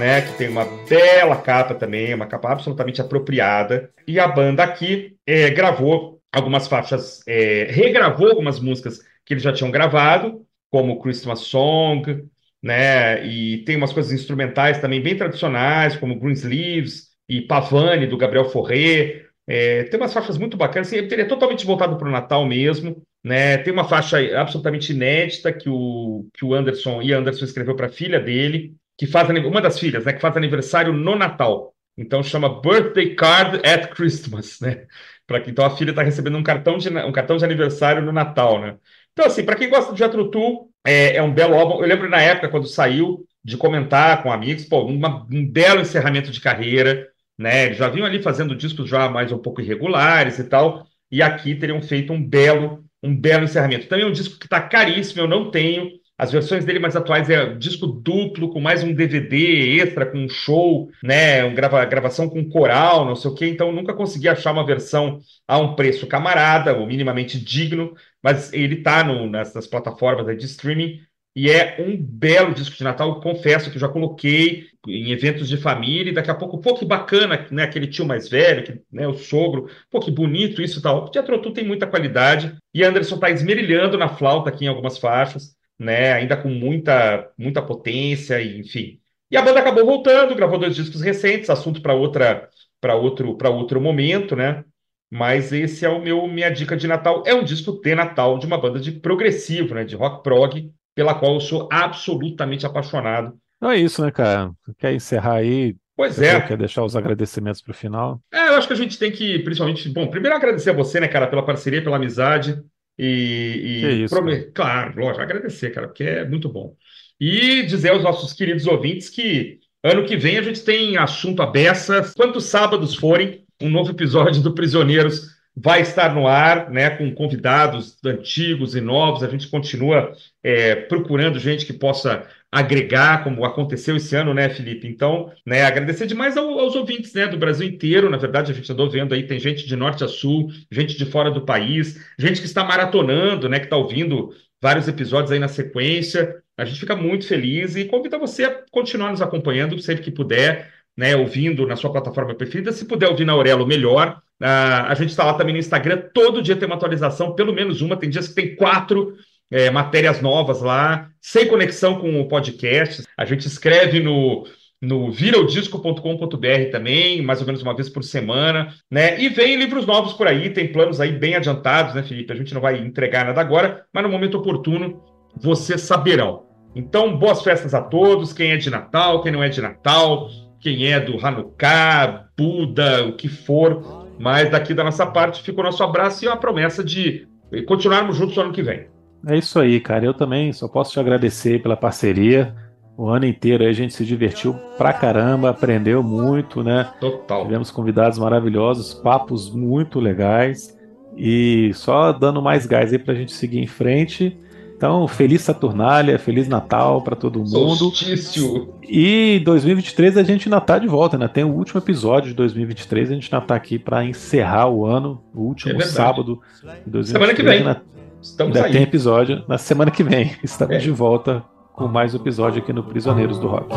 né, que tem uma bela capa também, uma capa absolutamente apropriada. E a banda aqui é, gravou algumas faixas, é, regravou algumas músicas que eles já tinham gravado, como Christmas Song, né, e tem umas coisas instrumentais também bem tradicionais, como Greensleeves e Pavane, do Gabriel Fauré. É, tem umas faixas muito bacanas, assim, ele é totalmente voltado para o Natal mesmo, né? Tem uma faixa absolutamente inédita que o, que o Anderson e Anderson escreveu para a filha dele, que faz uma das filhas, né, que faz aniversário no Natal. Então chama Birthday Card at Christmas, né? Para que então a filha está recebendo um cartão de um cartão de aniversário no Natal, né? Então assim, para quem gosta de Jethro Tull, é, é um belo álbum. Eu lembro na época quando saiu de comentar com amigos, pô, uma- um belo encerramento de carreira, né? Eles já vinham ali fazendo discos já mais um pouco irregulares e tal, e aqui teriam feito um belo um belo encerramento. Também é um disco que está caríssimo, eu não tenho. As versões dele mais atuais é disco duplo, com mais um DVD extra, com um show, né? Um grava, gravação com coral, não sei o quê. Então, nunca consegui achar uma versão a um preço camarada, ou minimamente digno, mas ele está nas plataformas de streaming. E é um belo disco de Natal, confesso que já coloquei em eventos de família, e daqui a pouco, pô, que bacana, né? Aquele tio mais velho, que, né, o sogro, pô, que bonito isso e tal. O Teatro tem muita qualidade, e Anderson tá esmerilhando na flauta aqui em algumas faixas, né? Ainda com muita, muita potência, e, enfim. E a banda acabou voltando, gravou dois discos recentes, assunto para outra, para outro, para outro momento, né? Mas esse é o meu minha dica de Natal. É um disco de Natal de uma banda de progressivo, né? De rock prog, pela qual eu sou absolutamente apaixonado. Não é isso, né, cara? Quer encerrar aí? Pois Você é. Quer deixar os agradecimentos pro final? É, eu acho que a gente tem que, principalmente, bom, primeiro agradecer a você, né, cara, pela parceria, pela amizade e, e claro, lógico, agradecer, cara, porque é muito bom. E dizer aos nossos queridos ouvintes que ano que vem a gente tem assunto à beça, quantos sábados forem, um novo episódio do Prisioneiros vai estar no ar, né, com convidados antigos e novos. A gente continua é, procurando gente que possa agregar, como aconteceu esse ano, né, Felipe? Então, né, agradecer demais ao- aos ouvintes, né, do Brasil inteiro. Na verdade, a gente andou vendo aí, tem gente de norte a sul, gente de fora do país, gente que está maratonando, né, que está ouvindo vários episódios aí na sequência. A gente fica muito feliz e convida você a continuar nos acompanhando sempre que puder, né, ouvindo na sua plataforma preferida. Se puder ouvir na Aurelo, melhor. Ah, a gente está lá também no Instagram, todo dia tem uma atualização, pelo menos uma. Tem dias que tem quatro é, matérias novas lá, sem conexão com o podcast. A gente escreve no, no viraodisco.com.br também, mais ou menos uma vez por semana, né? E vem livros novos por aí, tem planos aí bem adiantados, né, Felipe? A gente não vai entregar nada agora, mas no momento oportuno vocês saberão. Então, boas festas a todos, quem é de Natal, quem não é de Natal, quem é do Hanukkah, Buda, o que for. Mas daqui da nossa parte fica o nosso abraço e a promessa de continuarmos juntos no ano que vem. É isso aí, cara. Eu também só posso te agradecer pela parceria. O ano inteiro a gente se divertiu pra caramba, aprendeu muito, né? Total. Tivemos convidados maravilhosos, papos muito legais. E só dando mais gás aí pra gente seguir em frente. Então, feliz Saturnália, feliz Natal pra todo mundo. Solstício. E 2023 a gente ainda tá de volta, né? Tem o último episódio de 2023, a gente ainda tá aqui pra encerrar o ano, o último É sábado de 2023. Semana que vem. Estamos ainda aí. tem episódio na semana que vem. Estamos É. de volta com mais um episódio aqui no Prisioneiros do Rock.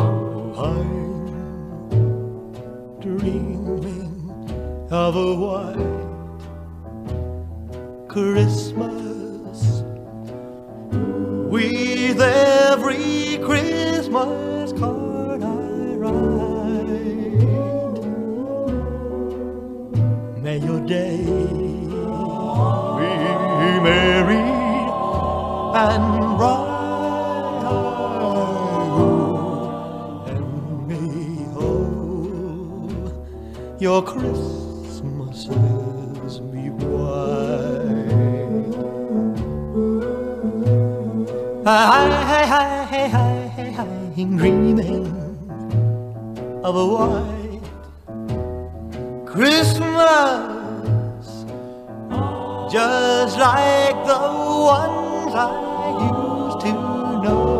dreaming of a white Christmas with every Christmas card I write. May your day be merry and bright. And may all your Christmases Hi, hi, hi, hi, hi, hi, hi, dreaming of a white Christmas, just like the ones I used to know.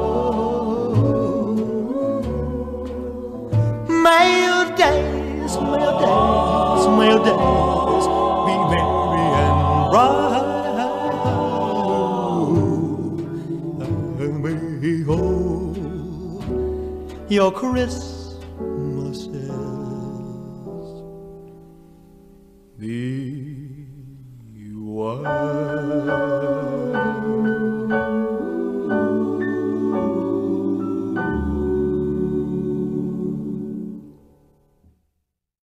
May your days, may your days, may your days be merry and bright. your Christmases. Be white.